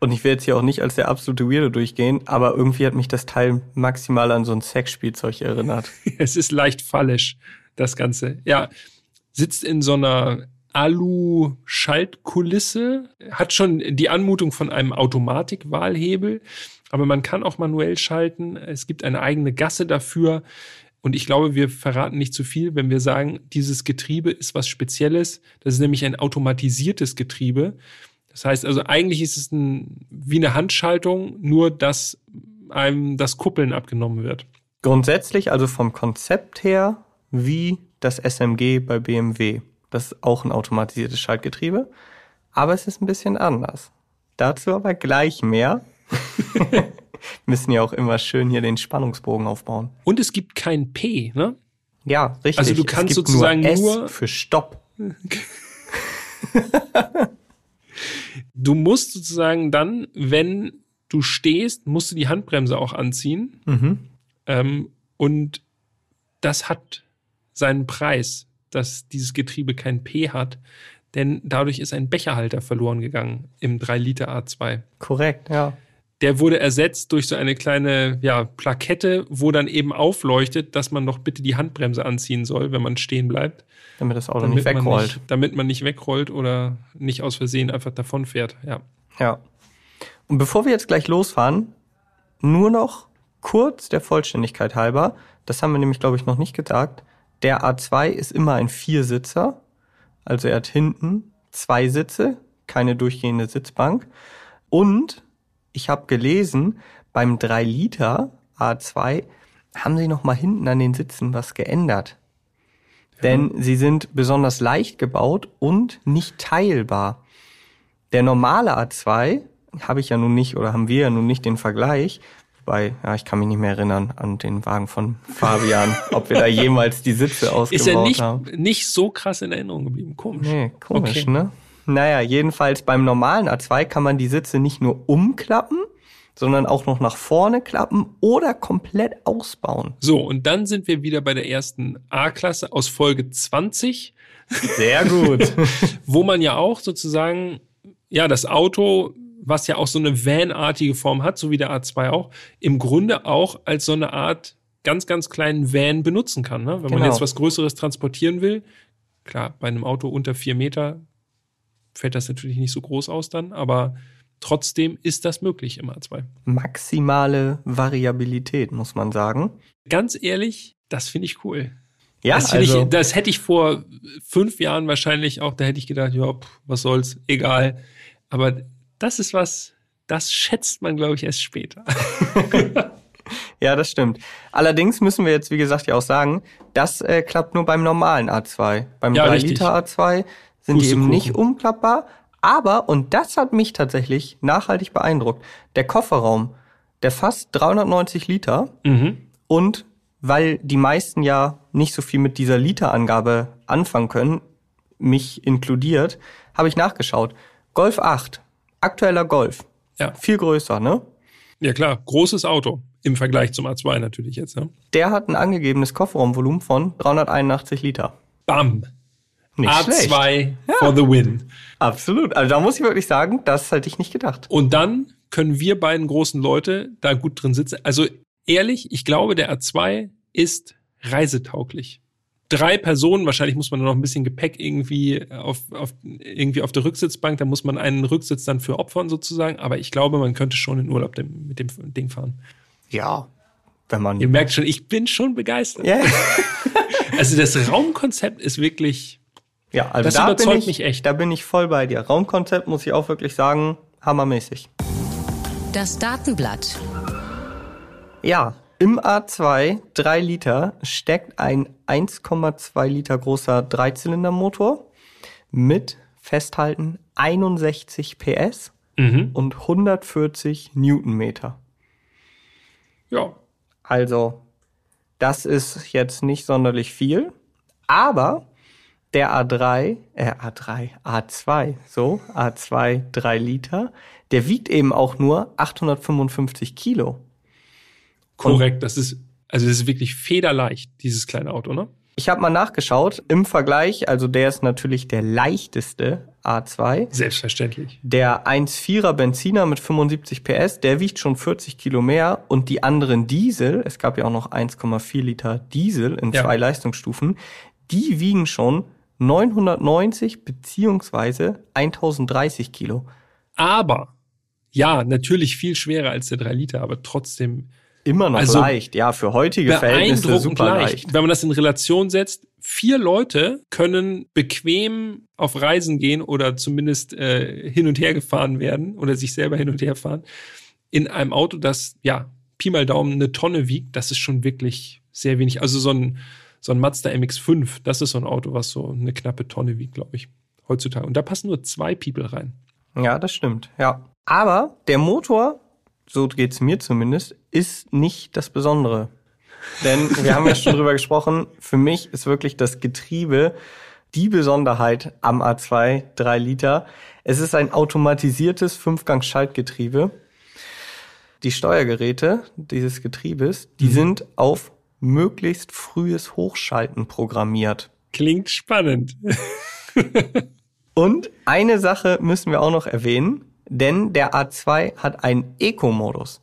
Und ich will jetzt hier auch nicht als der absolute Weirdo durchgehen, aber irgendwie hat mich das Teil maximal an so ein Sexspielzeug erinnert. Es ist leicht fallisch, das Ganze. Ja, sitzt in so einer Alu-Schaltkulisse, hat schon die Anmutung von einem Automatikwahlhebel, aber man kann auch manuell schalten. Es gibt eine eigene Gasse dafür. Und ich glaube, wir verraten nicht zu viel, wenn wir sagen, dieses Getriebe ist was Spezielles. Das ist nämlich ein automatisiertes Getriebe. Das heißt also, eigentlich ist es ein, wie eine Handschaltung, nur dass einem das Kuppeln abgenommen wird. Grundsätzlich also vom Konzept her wie das SMG bei BMW. Das ist auch ein automatisiertes Schaltgetriebe, aber es ist ein bisschen anders. Dazu aber gleich mehr. Müssen ja auch immer schön hier den Spannungsbogen aufbauen. Und es gibt kein P, ne? Ja, richtig. Also du kannst sozusagen nur, S nur- für Stopp. Du musst sozusagen dann, wenn du stehst, musst du die Handbremse auch anziehen. Mhm. Ähm, und das hat seinen Preis, dass dieses Getriebe kein P hat. Denn dadurch ist ein Becherhalter verloren gegangen im 3 Liter A2. Korrekt, ja. Der wurde ersetzt durch so eine kleine ja, Plakette, wo dann eben aufleuchtet, dass man doch bitte die Handbremse anziehen soll, wenn man stehen bleibt. Damit das Auto damit nicht man wegrollt. Nicht, damit man nicht wegrollt oder nicht aus Versehen einfach davonfährt. Ja. Ja. Und bevor wir jetzt gleich losfahren, nur noch kurz der Vollständigkeit halber, das haben wir nämlich, glaube ich, noch nicht gesagt, der A2 ist immer ein Viersitzer, also er hat hinten zwei Sitze, keine durchgehende Sitzbank. Und ich habe gelesen, beim 3 Liter A2 haben sie noch mal hinten an den Sitzen was geändert. Denn sie sind besonders leicht gebaut und nicht teilbar. Der normale A2 habe ich ja nun nicht oder haben wir ja nun nicht den Vergleich. Wobei, ja, ich kann mich nicht mehr erinnern an den Wagen von Fabian, ob wir da jemals die Sitze ausgebaut Ist ja nicht, haben. nicht so krass in Erinnerung geblieben. Komisch. Nee, komisch, Okay. ne? Naja, jedenfalls beim normalen A2 kann man die Sitze nicht nur umklappen, sondern auch noch nach vorne klappen oder komplett ausbauen. So, und dann sind wir wieder bei der ersten A-Klasse aus Folge 20, Sehr gut. wo man ja auch sozusagen, ja, das Auto, was ja auch so eine Van-artige Form hat, so wie der A2 auch, im Grunde auch als so eine Art ganz, ganz kleinen Van benutzen kann. Ne? Wenn man Genau. jetzt was Größeres transportieren will, klar, bei einem Auto unter vier Meter fällt das natürlich nicht so groß aus dann, aber trotzdem ist das möglich im A2. Maximale Variabilität, muss man sagen. Ganz ehrlich, das finde ich cool. Ja, das, also, ich, das hätte ich vor fünf Jahren wahrscheinlich auch, da hätte ich gedacht, ja, pff, was soll's, egal. Aber das ist was, das schätzt man, glaube ich, erst später. ja, das stimmt. Allerdings müssen wir jetzt, wie gesagt, ja auch sagen, das äh, klappt nur beim normalen A2. Beim Ja, 3 richtig. Liter A2 sind die eben nicht umklappbar. Aber, und das hat mich tatsächlich nachhaltig beeindruckt, der Kofferraum, der fast 390 Liter Mhm. und weil die meisten ja nicht so viel mit dieser Literangabe anfangen können, mich inkludiert, habe ich nachgeschaut. Golf 8, aktueller Golf, Ja. viel größer, ne? ja, klar, großes Auto im Vergleich zum A2 natürlich jetzt. Ne? Der hat ein angegebenes Kofferraumvolumen von 381 Liter. Bam. Nicht schlecht. A2 for the win. Absolut. Also da muss ich wirklich sagen, das hätte ich nicht gedacht. Und dann können wir beiden großen Leute da gut drin sitzen. Also ehrlich, ich glaube, der A2 ist reisetauglich. Drei Personen, wahrscheinlich muss man noch ein bisschen Gepäck irgendwie auf, auf, irgendwie auf der Rücksitzbank, da muss man einen Rücksitz dann für opfern sozusagen, aber ich glaube, man könnte schon in Urlaub dem, mit dem Ding fahren. Ja. Wenn man. Ihr merkt schon, ich bin schon begeistert. Ja, Also das Raumkonzept ist wirklich, ja also Das da bin überzeugt ich, mich echt. Da bin ich voll bei dir. Raumkonzept muss ich auch wirklich sagen, hammermäßig. Das Datenblatt. Ja, im A2 3 Liter steckt ein 1,2 Liter großer Dreizylindermotor mit festhalten 61 PS Mhm. und 140 Newtonmeter. Ja. Also, das ist jetzt nicht sonderlich viel, aber der A3, äh, A3, A2, so, A2 3 Liter, der wiegt eben auch nur 855 Kilo. Korrekt. Das ist, also das ist wirklich federleicht, dieses kleine Auto, ne? Ich habe mal nachgeschaut, im Vergleich, also der ist natürlich der leichteste A2. Selbstverständlich. Der 1,4er Benziner mit 75 PS, der wiegt schon 40 Kilo mehr und die anderen Diesel, es gab ja auch noch 1,4 Liter Diesel in Ja. zwei Leistungsstufen, die wiegen schon 990 beziehungsweise 1030 Kilo. Aber, ja, natürlich viel schwerer als der 3 Liter, aber trotzdem Immer noch Also, leicht, ja, für heutige Verhältnisse super leicht. leicht. Wenn man das in Relation setzt, vier Leute können bequem auf Reisen gehen oder zumindest äh, hin und her gefahren werden oder sich selber hin und her fahren in einem Auto, das ja Pi mal Daumen eine Tonne wiegt. Das ist schon wirklich sehr wenig. Also so ein so ein Mazda MX-5, das ist so ein Auto, was so eine knappe Tonne wiegt, glaube ich, heutzutage. Und da passen nur zwei People rein. Ja, das stimmt, ja. Aber der Motor, so geht's mir zumindest, ist nicht das Besondere. Denn wir haben ja schon drüber gesprochen, für mich ist wirklich das Getriebe die Besonderheit am A2 3 Liter. Es ist ein automatisiertes Fünfgang-Schaltgetriebe. Die Steuergeräte dieses Getriebes, die sind auf möglichst frühes Hochschalten programmiert. Klingt spannend. Und eine Sache müssen wir auch noch erwähnen, denn der A2 hat einen Eco-Modus.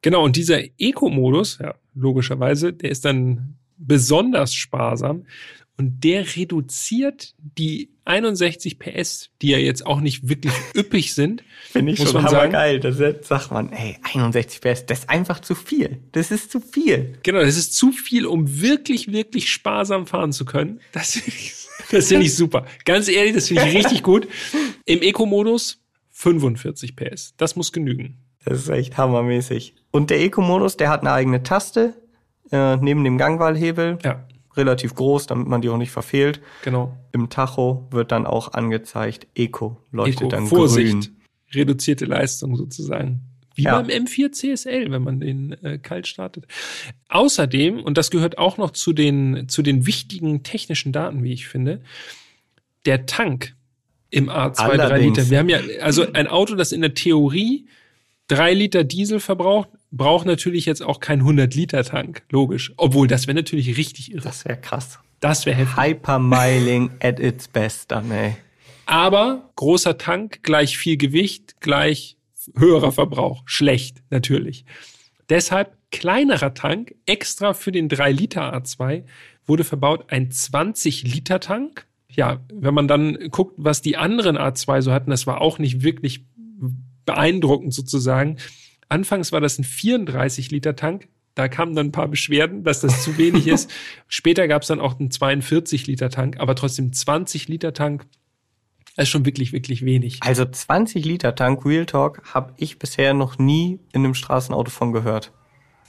Genau, und dieser Eco-Modus, ja, logischerweise, der ist dann besonders sparsam und der reduziert die 61 PS, die ja jetzt auch nicht wirklich üppig sind. Finde ich muss schon hammergeil. Da sagt man, ey, 61 PS, das ist einfach zu viel. Das ist zu viel. Genau, das ist zu viel, um wirklich, wirklich sparsam fahren zu können. Das finde ich, das finde ich super. Ganz ehrlich, das finde ich richtig gut. Im Eco-Modus 45 PS. Das muss genügen. Das ist echt hammermäßig. Und der Eco-Modus, der hat eine eigene Taste äh, neben dem Gangwahlhebel. Ja, Relativ groß, damit man die auch nicht verfehlt. genau. Im Tacho wird dann auch angezeigt, Eco leuchtet Eco, dann Vorsicht. grün. Reduzierte Leistung sozusagen. Wie Ja. beim M4 CSL, wenn man den äh, kalt startet. Außerdem, und das gehört auch noch zu den, zu den wichtigen technischen Daten, wie ich finde, der Tank im A2 3 Allerdings. Liter. Wir haben ja, also ein Auto, das in der Theorie drei Liter Diesel verbraucht, braucht natürlich jetzt auch kein 100 Liter Tank, logisch. Obwohl, das wäre natürlich richtig irre. Das wäre krass. Das wäre heftig. Hypermiling at its best dann, ey. Aber großer Tank gleich viel Gewicht, gleich höherer Verbrauch. Schlecht, natürlich. Deshalb kleinerer Tank, extra für den 3-Liter A2, wurde verbaut ein 20-Liter-Tank. Ja, wenn man dann guckt, was die anderen A2 so hatten, das war auch nicht wirklich beeindruckend sozusagen. Anfangs war das ein 34-Liter-Tank. Da kamen dann ein paar Beschwerden, dass das zu wenig ist. Später gab es dann auch einen 42-Liter-Tank, aber trotzdem 20-Liter-Tank ist schon wirklich, wirklich wenig. Also 20 Liter Tank Real Talk habe ich bisher noch nie in einem Straßenauto von gehört.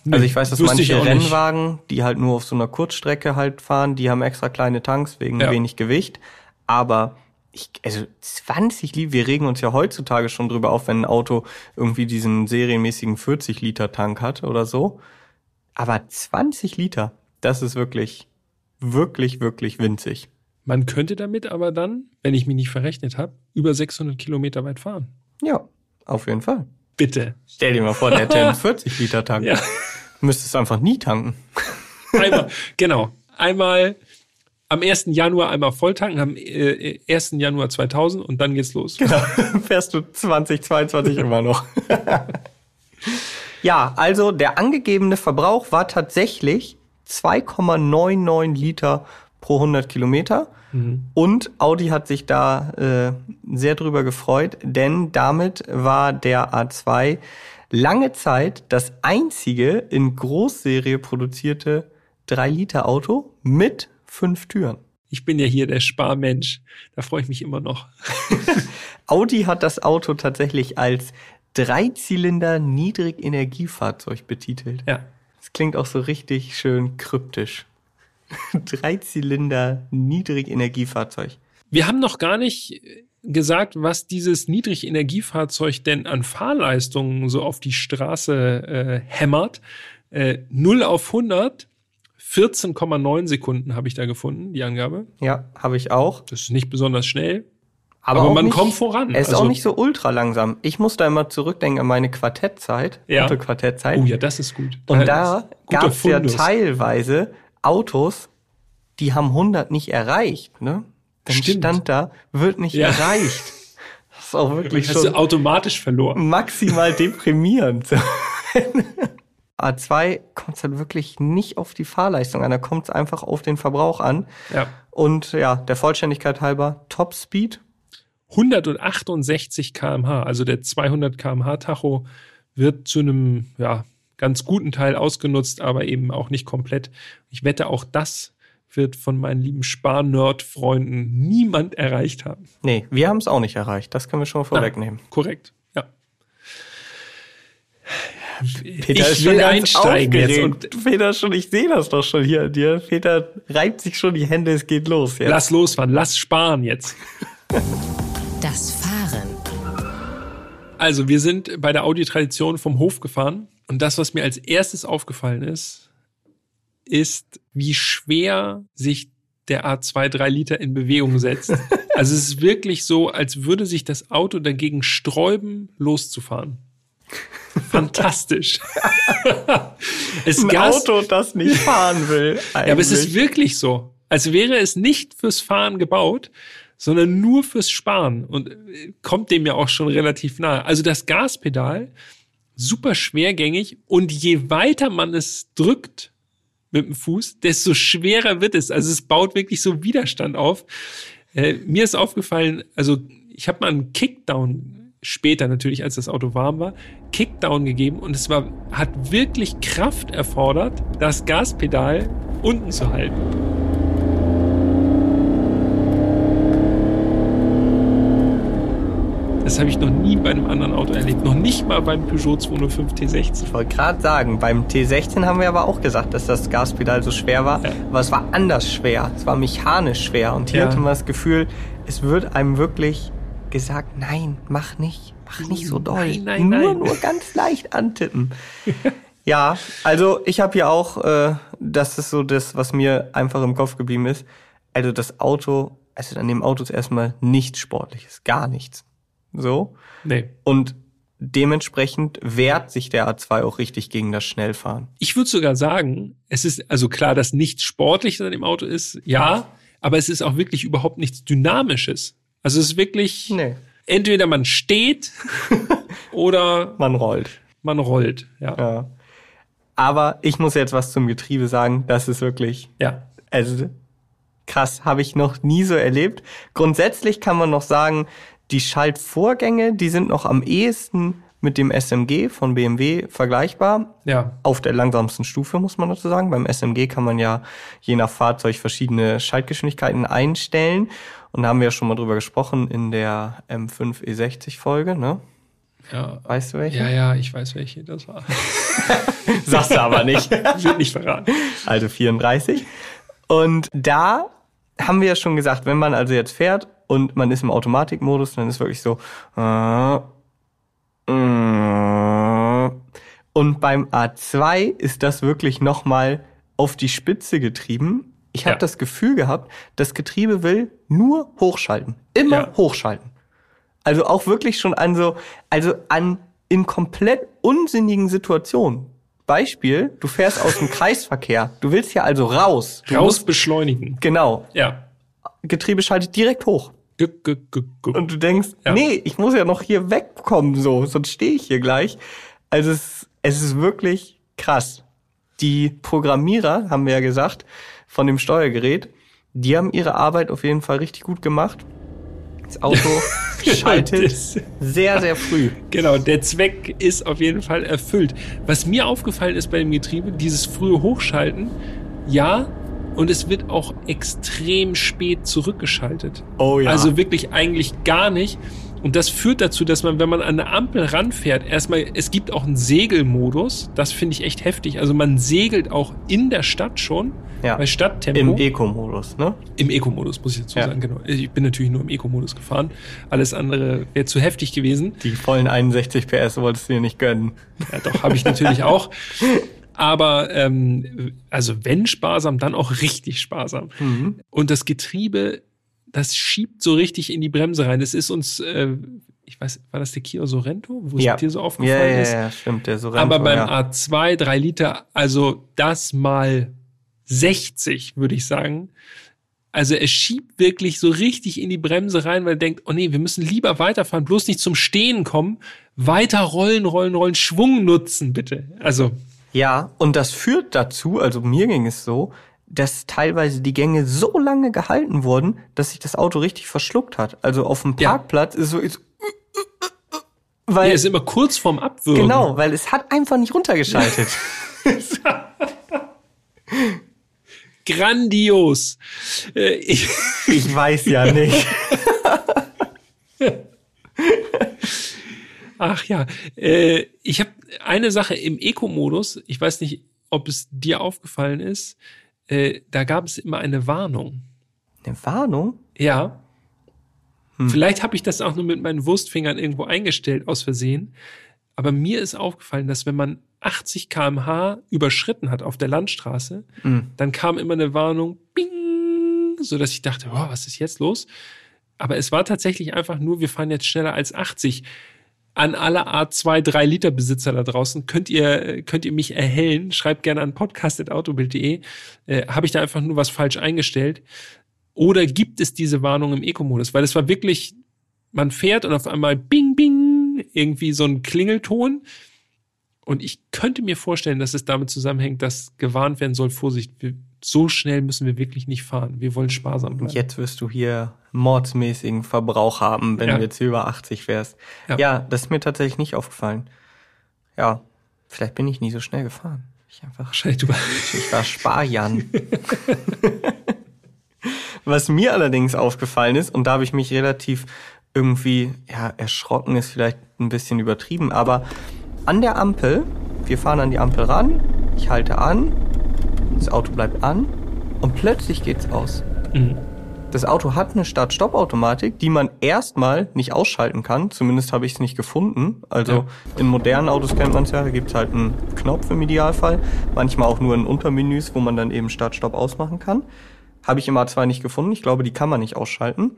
Also ich weiß, dass manche. Rennwagen, die halt nur auf so einer Kurzstrecke halt fahren, die haben extra kleine Tanks wegen Ja. wenig Gewicht. Aber ich, also 20 Liter, wir regen uns ja heutzutage schon drüber auf, wenn ein Auto irgendwie diesen serienmäßigen 40 Liter Tank hat oder so. Aber 20 Liter, das ist wirklich, wirklich, wirklich winzig. Man könnte damit aber dann, wenn ich mich nicht verrechnet habe, über 600 Kilometer weit fahren. Ja, auf jeden Fall. Bitte. Stell dir mal vor, der hätte einen 40 Liter Tank. Ja. Müsstest einfach nie tanken. Einmal, genau. Einmal am 1. Januar einmal volltanken, am äh, 1. Januar 2000 und dann geht's los. Fährst du 2022 immer noch. ja, also der angegebene Verbrauch war tatsächlich 2,99 Liter pro 100 Kilometer. Und Audi hat sich da äh, sehr drüber gefreut, denn damit war der A2 lange Zeit das einzige in Großserie produzierte 3-Liter-Auto mit fünf Türen. Ich bin ja hier der Sparmensch. Da freue ich mich immer noch. Audi hat das Auto tatsächlich als Dreizylinder Niedrigenergiefahrzeug betitelt. Ja. Das klingt auch so richtig schön kryptisch. Dreizylinder Niedrigenergiefahrzeug. Wir haben noch gar nicht gesagt, was dieses Niedrigenergiefahrzeug denn an Fahrleistungen so auf die Straße äh, hämmert. Äh, 0 auf 100, 14,9 Sekunden habe ich da gefunden, die Angabe. Ja, habe ich auch. Das ist nicht besonders schnell. Aber, Aber man nicht, kommt voran. Er ist Also- auch nicht so ultra langsam. Ich muss da immer zurückdenken an meine Quartettzeit, Ja. Autoquartettzeit. Oh ja, das ist gut. Und Das da gab es ja teilweise Autos, die haben 100 nicht erreicht. Ne? Dann Stimmt. stand da, wird nicht Ja. erreicht. Das ist auch wirklich Hast schon du automatisch verloren. maximal deprimierend. A2 kommt es halt wirklich nicht auf die Fahrleistung an, da kommt es einfach auf den Verbrauch an. Ja. Und ja, der Vollständigkeit halber, Top Speed 168 kmh, also der 200 kmh Tacho wird zu einem ja, ganz guten Teil ausgenutzt, aber eben auch nicht komplett. Ich wette, auch das wird von meinen lieben Spar-Nerd-Freunden niemand erreicht haben. Nee, wir haben es auch nicht erreicht. Das können wir schon mal vorwegnehmen. Korrekt, ja. Peter ich will einsteigen jetzt und Peter schon, ich sehe das doch schon hier an dir. Peter reibt sich schon die Hände, es geht los jetzt. lass losfahren, lass sparen jetzt. Das Fahren. Also, wir sind bei der Audi-Tradition vom Hof gefahren und das, was mir als erstes aufgefallen ist, ist, wie schwer sich der A2 3 Liter in Bewegung setzt. Also es ist wirklich so, als würde sich das Auto dagegen sträuben, loszufahren. Fantastisch. es Ein Gas, Auto, das nicht fahren will. ja, aber es ist eigentlich. wirklich so. Als wäre es nicht fürs Fahren gebaut, sondern nur fürs Sparen und äh, kommt dem ja auch schon relativ nahe. Also das Gaspedal, super schwergängig und je weiter man es drückt mit dem Fuß, desto schwerer wird es. Also es baut wirklich so Widerstand auf. Äh, mir ist aufgefallen, also ich habe mal einen Kickdown später natürlich, als das Auto warm war, Kickdown gegeben und es war, hat wirklich Kraft erfordert, das Gaspedal unten zu halten. Das habe ich noch nie bei einem anderen Auto erlebt. Noch nicht mal beim Peugeot 205 T60. Ich wollte gerade sagen, beim T16 haben wir aber auch gesagt, dass das Gaspedal so schwer war. Ja. Aber es war anders schwer. Es war mechanisch schwer. Und hier Ja. hatte man das Gefühl, es wird einem wirklich gesagt, nein, mach nicht. Mach nicht so doll. Nein, nein, nur, nein. nur ganz leicht antippen. ja, also ich habe hier auch, äh, das ist so das, was mir einfach im Kopf geblieben ist. Also das Auto, also an dem Auto ist erstmal nichts Sportliches, gar nichts. So. Nee. Und dementsprechend wehrt sich der A2 auch richtig gegen das Schnellfahren. Ich würde sogar sagen, es ist also klar, dass nichts Sportliches an dem Auto ist, ja, aber es ist auch wirklich überhaupt nichts Dynamisches. Also es ist wirklich, Nee. entweder man steht oder Man rollt. man rollt. Ja. Ja. Aber ich muss jetzt was zum Getriebe sagen. Das ist wirklich, ja. also krass, habe ich noch nie so erlebt. Grundsätzlich kann man noch sagen, die Schaltvorgänge, die sind noch am ehesten mit dem SMG von BMW vergleichbar. Ja. Auf der langsamsten Stufe, muss man dazu sagen. Beim SMG kann man ja je nach Fahrzeug verschiedene Schaltgeschwindigkeiten einstellen. Und da haben wir ja schon mal drüber gesprochen in der M5 E60 Folge, ne? Ja. Weißt du welche? Ja, ja, ich weiß, welche das war. Sagst du aber nicht. Wird nicht verraten. also 34. Und da haben wir ja schon gesagt, wenn man also jetzt fährt und man ist im Automatikmodus, dann ist wirklich so. äh, äh. Und beim A2 ist das wirklich nochmal auf die Spitze getrieben. Ich habe Ja. das Gefühl gehabt, das Getriebe will nur hochschalten. Immer Ja. hochschalten. Also auch wirklich schon an so, also an in komplett unsinnigen Situationen. Beispiel, du fährst aus dem Kreisverkehr. Du willst ja also raus. Du Raus musst, beschleunigen. genau. Ja. Getriebe schaltet direkt hoch. Guck, guck, guck. Und du denkst, Ja. nee, ich muss ja noch hier wegkommen, so, sonst stehe ich hier gleich. Also es, es ist wirklich krass. Die Programmierer, haben wir ja gesagt, von dem Steuergerät, die haben ihre Arbeit auf jeden Fall richtig gut gemacht. Das Auto schaltet sehr, sehr früh. Genau, der Zweck ist auf jeden Fall erfüllt. Was mir aufgefallen ist bei dem Getriebe, dieses frühe Hochschalten, ja, und es wird auch extrem spät zurückgeschaltet. Oh ja. Also wirklich eigentlich gar nicht. Und das führt dazu, dass man, wenn man an eine Ampel ranfährt, erstmal, es gibt auch einen Segelmodus. Das finde ich echt heftig. Also man segelt auch in der Stadt schon. Ja. Bei Stadttempo. Im Eco-Modus, ne? Im Eco-Modus, muss ich dazu Ja. sagen, genau. Ich bin natürlich nur im Eco-Modus gefahren. Alles andere wäre zu heftig gewesen. Die vollen 61 PS wolltest du dir nicht gönnen. Ja, doch, habe ich natürlich auch. Aber ähm, also wenn sparsam, dann auch richtig sparsam. Mhm. Und das Getriebe, das schiebt so richtig in die Bremse rein. Es ist uns, äh, ich weiß, war das der Kia Sorento, wo Ja. es dir so Ja, aufgefallen ja, ist? ja, stimmt, der Sorento. Aber beim ja. A2, 3 Liter, also das mal 60, würde ich sagen. Also er schiebt wirklich so richtig in die Bremse rein, weil er denkt, oh nee, wir müssen lieber weiterfahren, bloß nicht zum Stehen kommen. Weiter rollen, rollen, rollen, Schwung nutzen, bitte. Also, Ja, und das führt dazu, also mir ging es so, dass teilweise die Gänge so lange gehalten wurden, dass sich das Auto richtig verschluckt hat. Also auf dem Ja. Parkplatz ist so, ist, weil, er ist immer kurz vorm Abwürgen. genau, weil es hat einfach nicht runtergeschaltet. Grandios. Äh, ich, ich weiß ja nicht. ach ja, äh, ich habe eine Sache im Eco-Modus, ich weiß nicht, ob es dir aufgefallen ist, äh, da gab es immer eine Warnung. Eine Warnung? Ja. Vielleicht habe ich das auch nur mit meinen Wurstfingern irgendwo eingestellt aus Versehen. Aber mir ist aufgefallen, dass wenn man 80 km/h überschritten hat auf der Landstraße, dann kam immer eine Warnung, bing, so dass ich dachte, oh, was ist jetzt los? Aber es war tatsächlich einfach nur, wir fahren jetzt schneller als 80. An alle A2 3 Liter Besitzer da draußen könnt ihr könnt ihr mich erhellen. Schreibt gerne an podcast@autobild.de. Äh, Habe ich da einfach nur was falsch eingestellt? Oder gibt es diese Warnung im Eco-Modus? Weil es war wirklich, man fährt und auf einmal bing, bing, irgendwie so ein Klingelton. Und ich könnte mir vorstellen, dass es damit zusammenhängt, dass gewarnt werden soll, Vorsicht, wir, so schnell müssen wir wirklich nicht fahren. Wir wollen sparsam bleiben. Jetzt wirst du hier mordsmäßigen Verbrauch haben, wenn Ja. du jetzt über 80 wärst. Ja. Ja. das ist mir tatsächlich nicht aufgefallen. Ja, vielleicht bin ich nie so schnell gefahren. Ich einfach Wahrscheinlich du. Ich war Sparjan. Was mir allerdings aufgefallen ist, und da habe ich mich relativ irgendwie, ja, erschrocken ist vielleicht ein bisschen übertrieben, aber an der Ampel, wir fahren an die Ampel ran, ich halte an, das Auto bleibt an und plötzlich geht's aus. Mhm. Das Auto hat eine Start-Stopp-Automatik, die man erstmal nicht ausschalten kann. Zumindest habe ich es nicht gefunden. Also Ja. in modernen Autos kennt man es ja, da gibt es halt einen Knopf im Idealfall. Manchmal auch nur in Untermenüs, wo man dann eben Start-Stopp ausmachen kann. Habe ich im A2 nicht gefunden. Ich glaube, die kann man nicht ausschalten.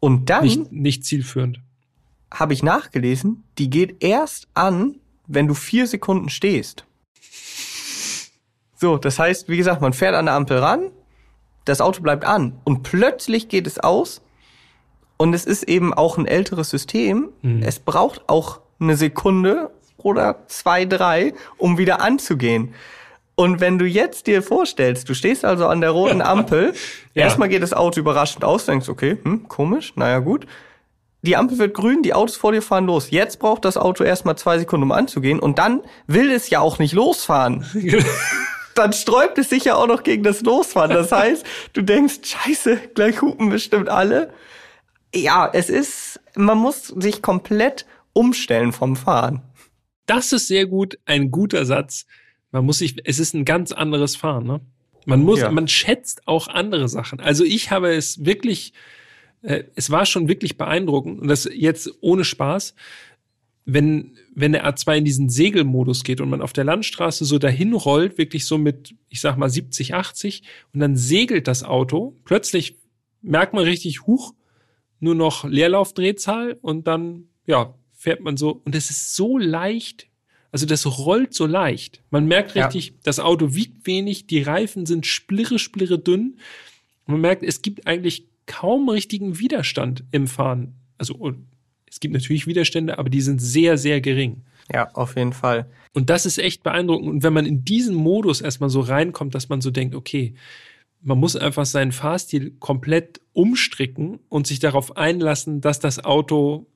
Und dann Nicht, nicht zielführend. habe ich nachgelesen, die geht erst an, wenn du vier Sekunden stehst. So, das heißt, wie gesagt, man fährt an der Ampel ran, das Auto bleibt an und plötzlich geht es aus und es ist eben auch ein älteres System. Es braucht auch eine Sekunde oder zwei, drei, um wieder anzugehen. Und wenn du jetzt dir vorstellst, du stehst also an der roten Ampel, Ja. erstmal geht das Auto überraschend aus, denkst, okay, hm, komisch, naja gut. Die Ampel wird grün, die Autos vor dir fahren los. Jetzt braucht das Auto erstmal zwei Sekunden, um anzugehen. Und dann will es ja auch nicht losfahren. Dann sträubt es sich ja auch noch gegen das Losfahren. Das heißt, du denkst, scheiße, gleich hupen bestimmt alle. Ja, es ist, man muss sich komplett umstellen vom Fahren. Das ist sehr gut, ein guter Satz. Man muss sich, es ist ein ganz anderes Fahren, ne? Man muss, Ja. man schätzt auch andere Sachen. Also ich habe es wirklich, äh, es war schon wirklich beeindruckend und das jetzt ohne Spaß, wenn, wenn der A2 in diesen Segelmodus geht und man auf der Landstraße so dahin rollt, wirklich so mit, ich sag mal 70, 80 und dann segelt das Auto, plötzlich merkt man richtig, huch, nur noch Leerlaufdrehzahl und dann, ja, fährt man so und es ist so leicht, also das rollt so leicht. Man merkt Ja. richtig, das Auto wiegt wenig, die Reifen sind splirre, splirre dünn. Und man merkt, es gibt eigentlich kaum richtigen Widerstand im Fahren. Also und es gibt natürlich Widerstände, aber die sind sehr, sehr gering. Ja, auf jeden Fall. Und das ist echt beeindruckend. Und wenn man in diesen Modus erstmal so reinkommt, dass man so denkt, okay, man muss einfach seinen Fahrstil komplett umstricken und sich darauf einlassen, dass das Auto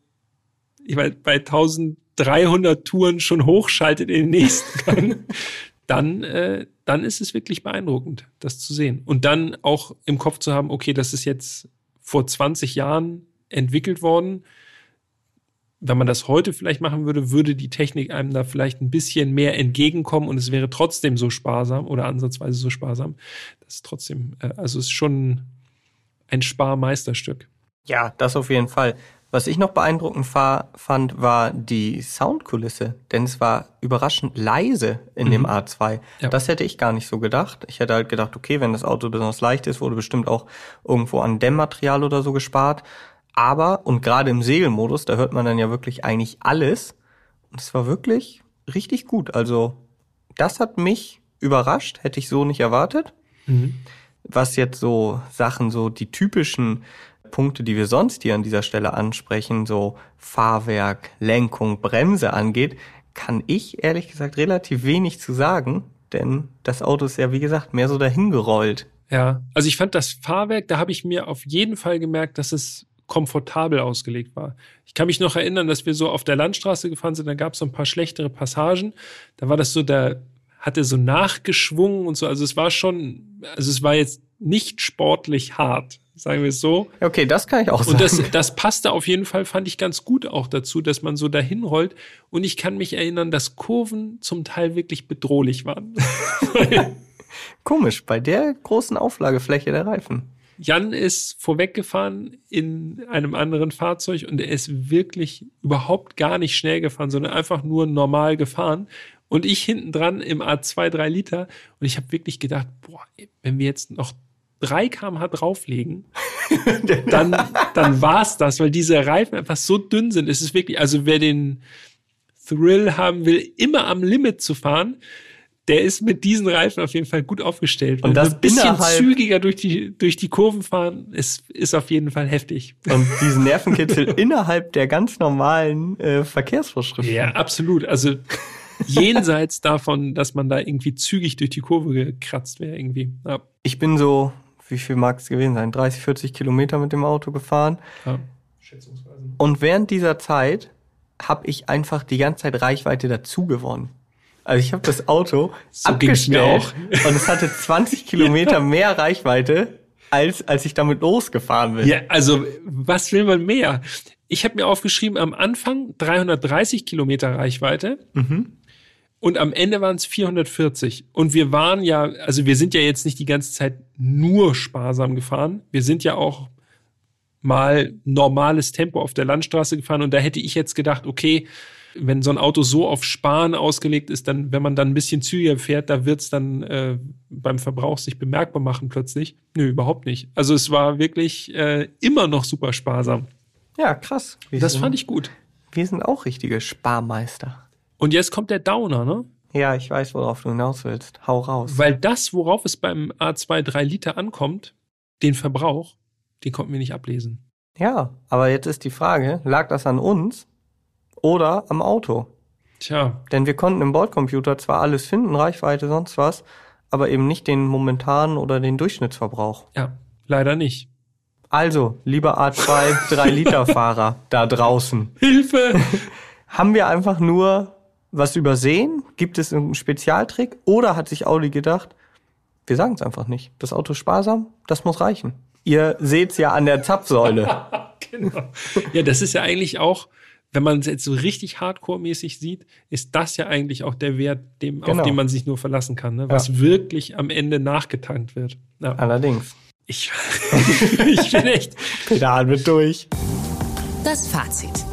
ich meine, bei 1300 Touren schon hochschaltet in den nächsten Gang, dann, äh, dann ist es wirklich beeindruckend, das zu sehen. Und dann auch im Kopf zu haben, okay, das ist jetzt vor 20 Jahren entwickelt worden. wenn man das heute vielleicht machen würde, würde die Technik einem da vielleicht ein bisschen mehr entgegenkommen und es wäre trotzdem so sparsam oder ansatzweise so sparsam. Das ist trotzdem, äh, also es ist schon ein Sparmeisterstück. Ja, das auf jeden Fall. Was ich noch beeindruckend fand, war die Soundkulisse, denn es war überraschend leise in mhm. dem A2. Ja. Das hätte ich gar nicht so gedacht. Ich hätte halt gedacht, okay, wenn das Auto besonders leicht ist, wurde bestimmt auch irgendwo an Dämmmaterial oder so gespart. Aber, und gerade im Segelmodus, da hört man dann ja wirklich eigentlich alles. Und es war wirklich richtig gut. Also, das hat mich überrascht, hätte ich so nicht erwartet. Mhm. Was jetzt so Sachen, so die typischen Punkte, die wir sonst hier an dieser Stelle ansprechen, so Fahrwerk, Lenkung, Bremse angeht, kann ich ehrlich gesagt relativ wenig zu sagen, denn das Auto ist ja, wie gesagt, mehr so dahingerollt. Ja, also ich fand das Fahrwerk, da habe ich mir auf jeden Fall gemerkt, dass es komfortabel ausgelegt war. Ich kann mich noch erinnern, dass wir so auf der Landstraße gefahren sind, da gab es so ein paar schlechtere Passagen. Da war das so, da hatte so nachgeschwungen und so. Also es war schon, also es war jetzt nicht sportlich hart sagen wir es so. Okay, das kann ich auch sagen. Und das, das passte auf jeden Fall, fand ich ganz gut auch dazu, dass man so dahin rollt. Und ich kann mich erinnern, dass Kurven zum Teil wirklich bedrohlich waren. Komisch, bei der großen Auflagefläche der Reifen. Jan ist vorweggefahren in einem anderen Fahrzeug und er ist wirklich überhaupt gar nicht schnell gefahren, sondern einfach nur normal gefahren. Und ich hinten dran im A2 3 Liter und ich habe wirklich gedacht, boah, wenn wir jetzt noch 3 kmh drauflegen, dann, dann war's das, weil diese Reifen einfach so dünn sind. Es ist wirklich, also wer den Thrill haben will, immer am Limit zu fahren, der ist mit diesen Reifen auf jeden Fall gut aufgestellt. Und das ein bisschen zügiger durch die, durch die Kurven fahren, ist, ist auf jeden Fall heftig. Und diesen Nervenkitzel innerhalb der ganz normalen äh, Verkehrsvorschriften. Ja, absolut. Also jenseits davon, dass man da irgendwie zügig durch die Kurve gekratzt wäre irgendwie. Ja. Ich bin so wie viel mag es gewesen sein, 30, 40 Kilometer mit dem Auto gefahren. Ja. Schätzungsweise. Und während dieser Zeit habe ich einfach die ganze Zeit Reichweite dazu gewonnen. Also ich habe das Auto so abgestellt und es hatte 20 Kilometer ja. mehr Reichweite, als als ich damit losgefahren bin. Ja, also was will man mehr? Ich habe mir aufgeschrieben, am Anfang 330 Kilometer Reichweite. Mhm. Und am Ende waren es 440. Und wir waren ja, also wir sind ja jetzt nicht die ganze Zeit nur sparsam gefahren. Wir sind ja auch mal normales Tempo auf der Landstraße gefahren. Und da hätte ich jetzt gedacht, okay, wenn so ein Auto so auf Sparen ausgelegt ist, dann, wenn man dann ein bisschen zügiger fährt, da wird's dann äh, beim Verbrauch sich bemerkbar machen plötzlich. Nö, überhaupt nicht. Also es war wirklich äh, immer noch super sparsam. Ja, krass. Wir das fand ich gut. Wir sind auch richtige Sparmeister. Und jetzt kommt der Downer, ne? Ja, ich weiß, worauf du hinaus willst. Hau raus. Weil das, worauf es beim A2 3 Liter ankommt, den Verbrauch, den konnten wir nicht ablesen. Ja, aber jetzt ist die Frage, lag das an uns oder am Auto? Tja. Denn wir konnten im Bordcomputer zwar alles finden, Reichweite, sonst was, aber eben nicht den momentanen oder den Durchschnittsverbrauch. Ja, leider nicht. Also, lieber A2 3 Liter Fahrer da draußen. Hilfe! Haben wir einfach nur was übersehen? Gibt es einen Spezialtrick? Oder hat sich Audi gedacht, wir sagen es einfach nicht. Das Auto ist sparsam, das muss reichen. Ihr seht's ja an der Zapfsäule. genau. Ja, das ist ja eigentlich auch, wenn man es jetzt so richtig hardcore-mäßig sieht, ist das ja eigentlich auch der Wert, dem, genau. auf den man sich nur verlassen kann, ne? was ja. wirklich am Ende nachgetankt wird. Ja. Allerdings. Ich, ich bin echt. Pedal mit durch. Das Fazit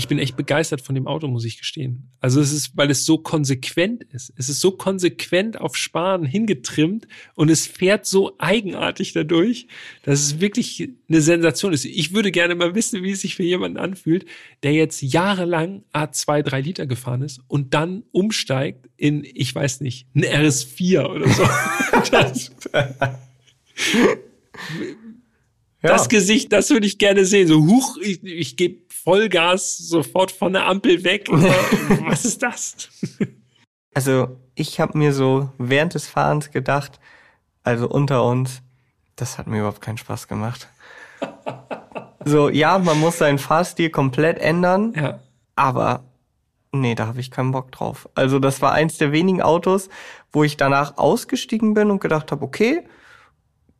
ich bin echt begeistert von dem Auto, muss ich gestehen. Also es ist, weil es so konsequent ist. Es ist so konsequent auf Sparen hingetrimmt und es fährt so eigenartig dadurch, dass es wirklich eine Sensation ist. Ich würde gerne mal wissen, wie es sich für jemanden anfühlt, der jetzt jahrelang A2 3 Liter gefahren ist und dann umsteigt in, ich weiß nicht, ein RS4 oder so. das, das Gesicht, das würde ich gerne sehen. So, huch, ich, ich gebe Vollgas sofort von der Ampel weg. Was ist das? Also ich habe mir so während des Fahrens gedacht, also unter uns, das hat mir überhaupt keinen Spaß gemacht. so, ja, man muss seinen Fahrstil komplett ändern, ja. aber nee, da habe ich keinen Bock drauf. Also das war eins der wenigen Autos, wo ich danach ausgestiegen bin und gedacht habe, okay,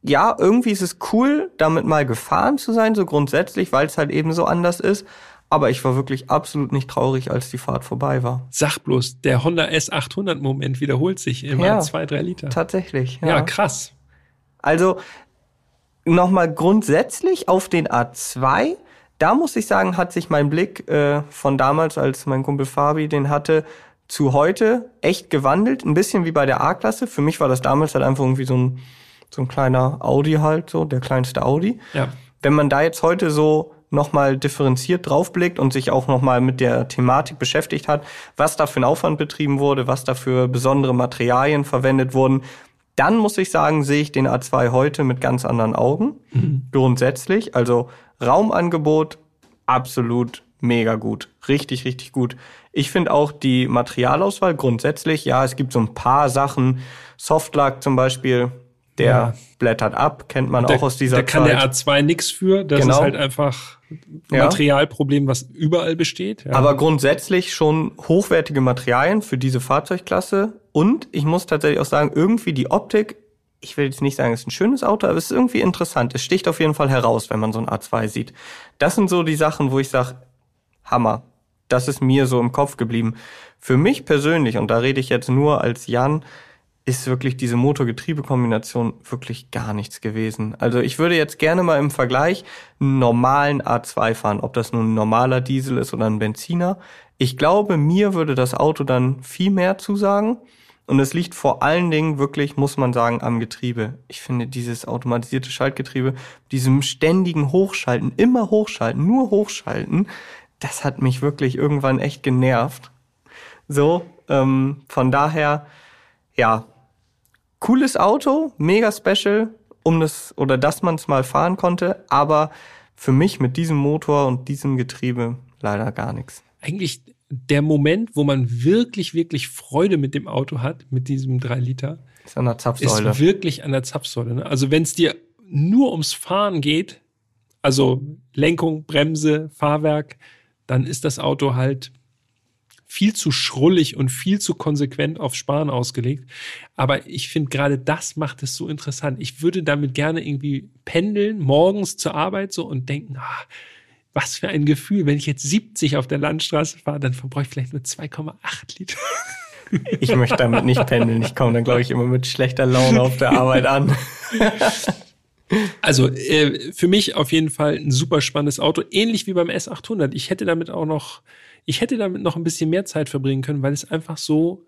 ja, irgendwie ist es cool, damit mal gefahren zu sein, so grundsätzlich, weil es halt eben so anders ist. Aber ich war wirklich absolut nicht traurig, als die Fahrt vorbei war. Sag bloß, der Honda S800-Moment wiederholt sich immer Ja. zwei, drei Liter. Tatsächlich. Ja, krass. Also nochmal grundsätzlich auf den A2, da muss ich sagen, hat sich mein Blick äh, von damals, als mein Kumpel Fabi den hatte, zu heute echt gewandelt. Ein bisschen wie bei der A-Klasse. Für mich war das damals halt einfach irgendwie so ein, so ein kleiner Audi halt, so der kleinste Audi. Ja. Wenn man da jetzt heute so nochmal differenziert draufblickt und sich auch nochmal mit der Thematik beschäftigt hat, was da für ein Aufwand betrieben wurde, was da für besondere Materialien verwendet wurden, dann muss ich sagen, sehe ich den A2 heute mit ganz anderen Augen. Grundsätzlich. Also Raumangebot absolut mega gut. Richtig, richtig gut. Ich finde auch die Materialauswahl grundsätzlich, ja, es gibt so ein paar Sachen. Softlack zum Beispiel, der Ja. blättert ab, kennt man Da, auch aus dieser da kann Zeit. der A2 nix für. Das Genau. ist halt einfach ein Ja. Materialproblem, was überall besteht. Ja. Aber grundsätzlich schon hochwertige Materialien für diese Fahrzeugklasse. Und ich muss tatsächlich auch sagen, irgendwie die Optik, ich will jetzt nicht sagen, es ist ein schönes Auto, aber es ist irgendwie interessant. Es sticht auf jeden Fall heraus, wenn man so ein A2 sieht. Das sind so die Sachen, wo ich sage, Hammer. Das ist mir so im Kopf geblieben. Für mich persönlich, und da rede ich jetzt nur als Jan, ist wirklich diese Motor-Getriebe-Kombination wirklich gar nichts gewesen. Also ich würde jetzt gerne mal im Vergleich einen normalen A2 fahren, ob das nun ein normaler Diesel ist oder ein Benziner. Ich glaube, mir würde das Auto dann viel mehr zusagen. Und es liegt vor allen Dingen wirklich, muss man sagen, am Getriebe. Ich finde dieses automatisierte Schaltgetriebe, diesem ständigen Hochschalten, immer hochschalten, nur hochschalten, das hat mich wirklich irgendwann echt genervt. So, ähm, von daher, ja, cooles Auto, mega special, um das oder dass man es mal fahren konnte, aber für mich mit diesem Motor und diesem Getriebe leider gar nichts. Eigentlich der Moment, wo man wirklich, wirklich Freude mit dem Auto hat, mit diesem 3 Liter, Ist an der Zapfsäule. ist wirklich an der Zapfsäule. Ne? Also wenn es dir nur ums Fahren geht, also Lenkung, Bremse, Fahrwerk, dann ist das Auto halt viel zu schrullig und viel zu konsequent auf Sparen ausgelegt. Aber ich finde gerade das macht es so interessant. Ich würde damit gerne irgendwie pendeln, morgens zur Arbeit so und denken, ah, was für ein Gefühl, wenn ich jetzt 70 auf der Landstraße fahre, dann verbrauche ich vielleicht nur 2,8 Liter. Ich möchte damit nicht pendeln. Ich komme dann, glaube ich, immer mit schlechter Laune auf der Arbeit an. Also äh, für mich auf jeden Fall ein super spannendes Auto, ähnlich wie beim S800. Ich hätte damit auch noch, ich hätte damit noch ein bisschen mehr Zeit verbringen können, weil es einfach so,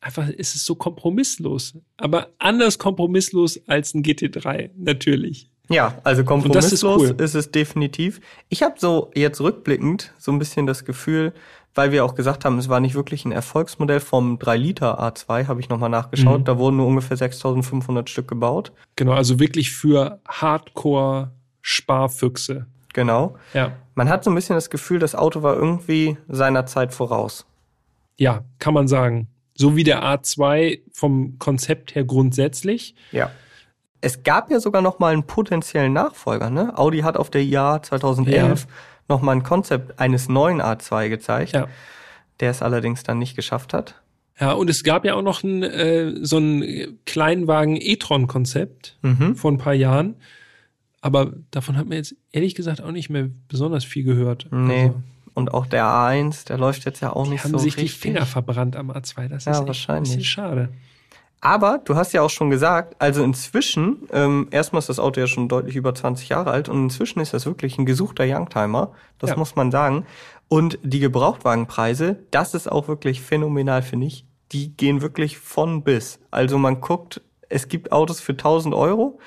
einfach ist es so kompromisslos. Aber anders kompromisslos als ein GT3, natürlich. Ja, also das ist kompromisslos cool. ist, es definitiv. Ich habe so jetzt rückblickend so ein bisschen das Gefühl, weil wir auch gesagt haben, es war nicht wirklich ein Erfolgsmodell vom 3 Liter A2, habe ich nochmal nachgeschaut. Mhm. Da wurden nur ungefähr 6500 Stück gebaut. Genau, also wirklich für Hardcore-Sparfüchse. Genau. Ja. Man hat so ein bisschen das Gefühl, das Auto war irgendwie seiner Zeit voraus. Ja, kann man sagen. So wie der A2 vom Konzept her grundsätzlich. Ja. Es gab ja sogar noch mal einen potenziellen Nachfolger. Ne? Audi hat auf der IAA 2011 Ja. noch mal ein Konzept eines neuen A2 gezeigt, Ja. der es allerdings dann nicht geschafft hat. Ja, und es gab ja auch noch ein, äh, so ein Kleinwagen E-Tron-Konzept Mhm. vor ein paar Jahren. Aber davon hat man jetzt ehrlich gesagt auch nicht mehr besonders viel gehört. Nee. Also, Und auch der A1, der läuft jetzt ja auch nicht haben so sich richtig. die Finger verbrannt am A2. Das Ja, ist wahrscheinlich. ein bisschen schade. Aber du hast ja auch schon gesagt, also inzwischen, ähm, erstmal ist das Auto ja schon deutlich über 20 Jahre alt und inzwischen ist das wirklich ein gesuchter Youngtimer. Das Ja. muss man sagen. Und die Gebrauchtwagenpreise, das ist auch wirklich phänomenal, finde ich. Die gehen wirklich von bis. Also man guckt, es gibt Autos für 1000 Euro.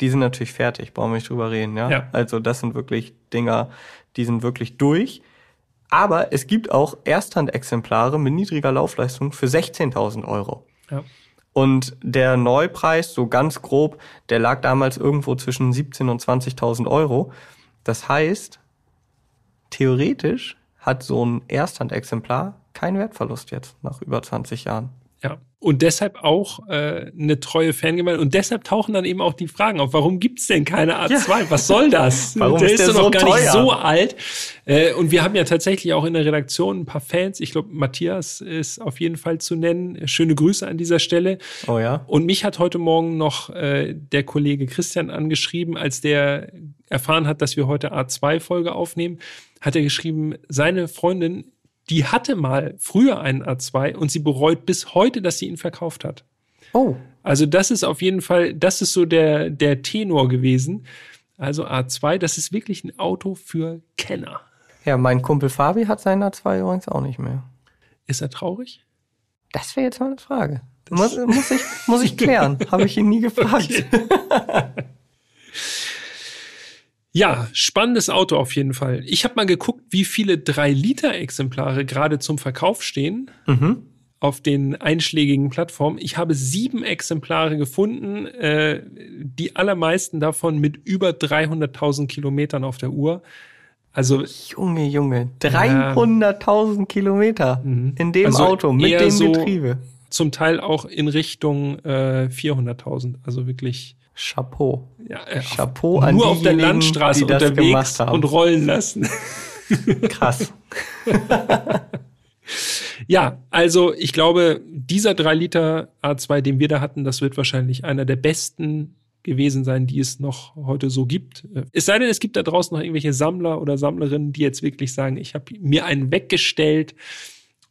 Die sind natürlich fertig, brauchen wir nicht drüber reden, ja? Ja. Also das sind wirklich Dinger, die sind wirklich durch. Aber es gibt auch Ersthandexemplare mit niedriger Laufleistung für 16.000 Euro. Ja. Und der Neupreis, so ganz grob, der lag damals irgendwo zwischen 17.000 und 20.000 Euro. Das heißt, theoretisch hat so ein Ersthandexemplar keinen Wertverlust jetzt nach über 20 Jahren. Und deshalb auch äh, eine treue Fangemeinde. Und deshalb tauchen dann eben auch die Fragen auf, warum gibt's denn keine A2? Ja. Was soll das? warum der ist, der ist doch noch gar teuer? nicht so alt. Äh, und wir haben ja tatsächlich auch in der Redaktion ein paar Fans. Ich glaube, Matthias ist auf jeden Fall zu nennen. Schöne Grüße an dieser Stelle. Oh ja. Und mich hat heute Morgen noch äh, der Kollege Christian angeschrieben, als der erfahren hat, dass wir heute A2-Folge aufnehmen, hat er geschrieben, seine Freundin die hatte mal früher einen A2 und sie bereut bis heute, dass sie ihn verkauft hat. Oh. Also das ist auf jeden Fall, das ist so der, der Tenor gewesen. Also A2, das ist wirklich ein Auto für Kenner. Ja, mein Kumpel Fabi hat seinen A2 übrigens auch nicht mehr. Ist er traurig? Das wäre jetzt mal eine Frage. Muss, muss, ich, muss ich klären. Habe ich ihn nie gefragt. Okay. Ja, spannendes Auto auf jeden Fall. Ich habe mal geguckt, wie viele 3-Liter-Exemplare gerade zum Verkauf stehen. Mhm. Auf den einschlägigen Plattformen. Ich habe sieben Exemplare gefunden, äh, die allermeisten davon mit über 300.000 Kilometern auf der Uhr. Also Junge, Junge, 300.000 äh, Kilometer mhm. in dem also Auto mit dem so Getriebe. Zum Teil auch in Richtung äh, 400.000. Also wirklich Chapeau. Ja, äh, Chapeau an Nur auf der Landstraße die unterwegs und rollen lassen. Krass. ja, also ich glaube, dieser 3 Liter A2, den wir da hatten, das wird wahrscheinlich einer der besten gewesen sein, die es noch heute so gibt. Es sei denn, es gibt da draußen noch irgendwelche Sammler oder Sammlerinnen, die jetzt wirklich sagen, ich habe mir einen weggestellt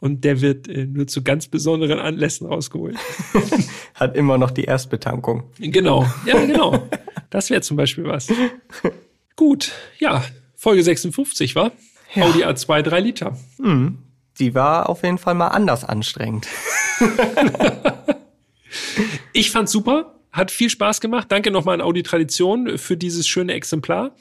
und der wird äh, nur zu ganz besonderen Anlässen rausgeholt. Hat immer noch die Erstbetankung. Genau, ja, genau. Das wäre zum Beispiel was. Gut, ja, Folge 56 war ja. Audi A2 3 Liter. Mhm. Die war auf jeden Fall mal anders anstrengend. ich fand's super, hat viel Spaß gemacht. Danke nochmal an Audi Tradition für dieses schöne Exemplar.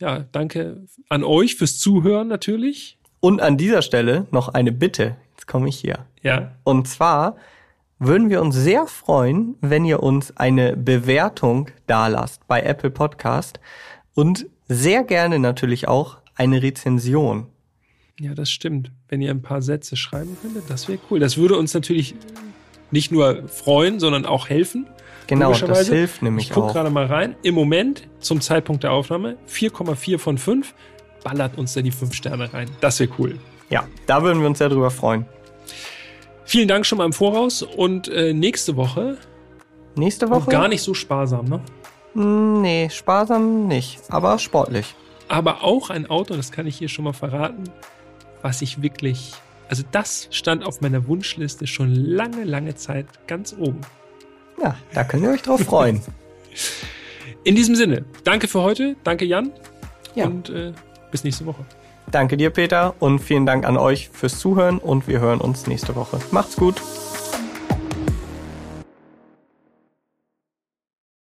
Ja, danke an euch fürs Zuhören natürlich. Und an dieser Stelle noch eine Bitte. Jetzt komme ich hier. Ja. Und zwar würden wir uns sehr freuen, wenn ihr uns eine Bewertung dalasst bei Apple Podcast und sehr gerne natürlich auch eine Rezension. Ja, das stimmt. Wenn ihr ein paar Sätze schreiben könntet, das wäre cool. Das würde uns natürlich nicht nur freuen, sondern auch helfen. Genau, das hilft nämlich ich guck auch. Ich gucke gerade mal rein. Im Moment, zum Zeitpunkt der Aufnahme, 4,4 von 5 ballert uns da die fünf Sterne rein. Das wäre cool. Ja, da würden wir uns sehr drüber freuen. Vielen Dank schon mal im Voraus und äh, nächste Woche. Nächste Woche? Gar nicht so sparsam, ne? Hm, nee, sparsam nicht, aber sportlich. Aber auch ein Auto, das kann ich hier schon mal verraten, was ich wirklich. Also, das stand auf meiner Wunschliste schon lange, lange Zeit ganz oben. Ja, da könnt ihr euch drauf freuen. In diesem Sinne, danke für heute, danke Jan. Ja. Und äh, bis nächste Woche. Danke dir, Peter, und vielen Dank an euch fürs Zuhören und wir hören uns nächste Woche. Macht's gut.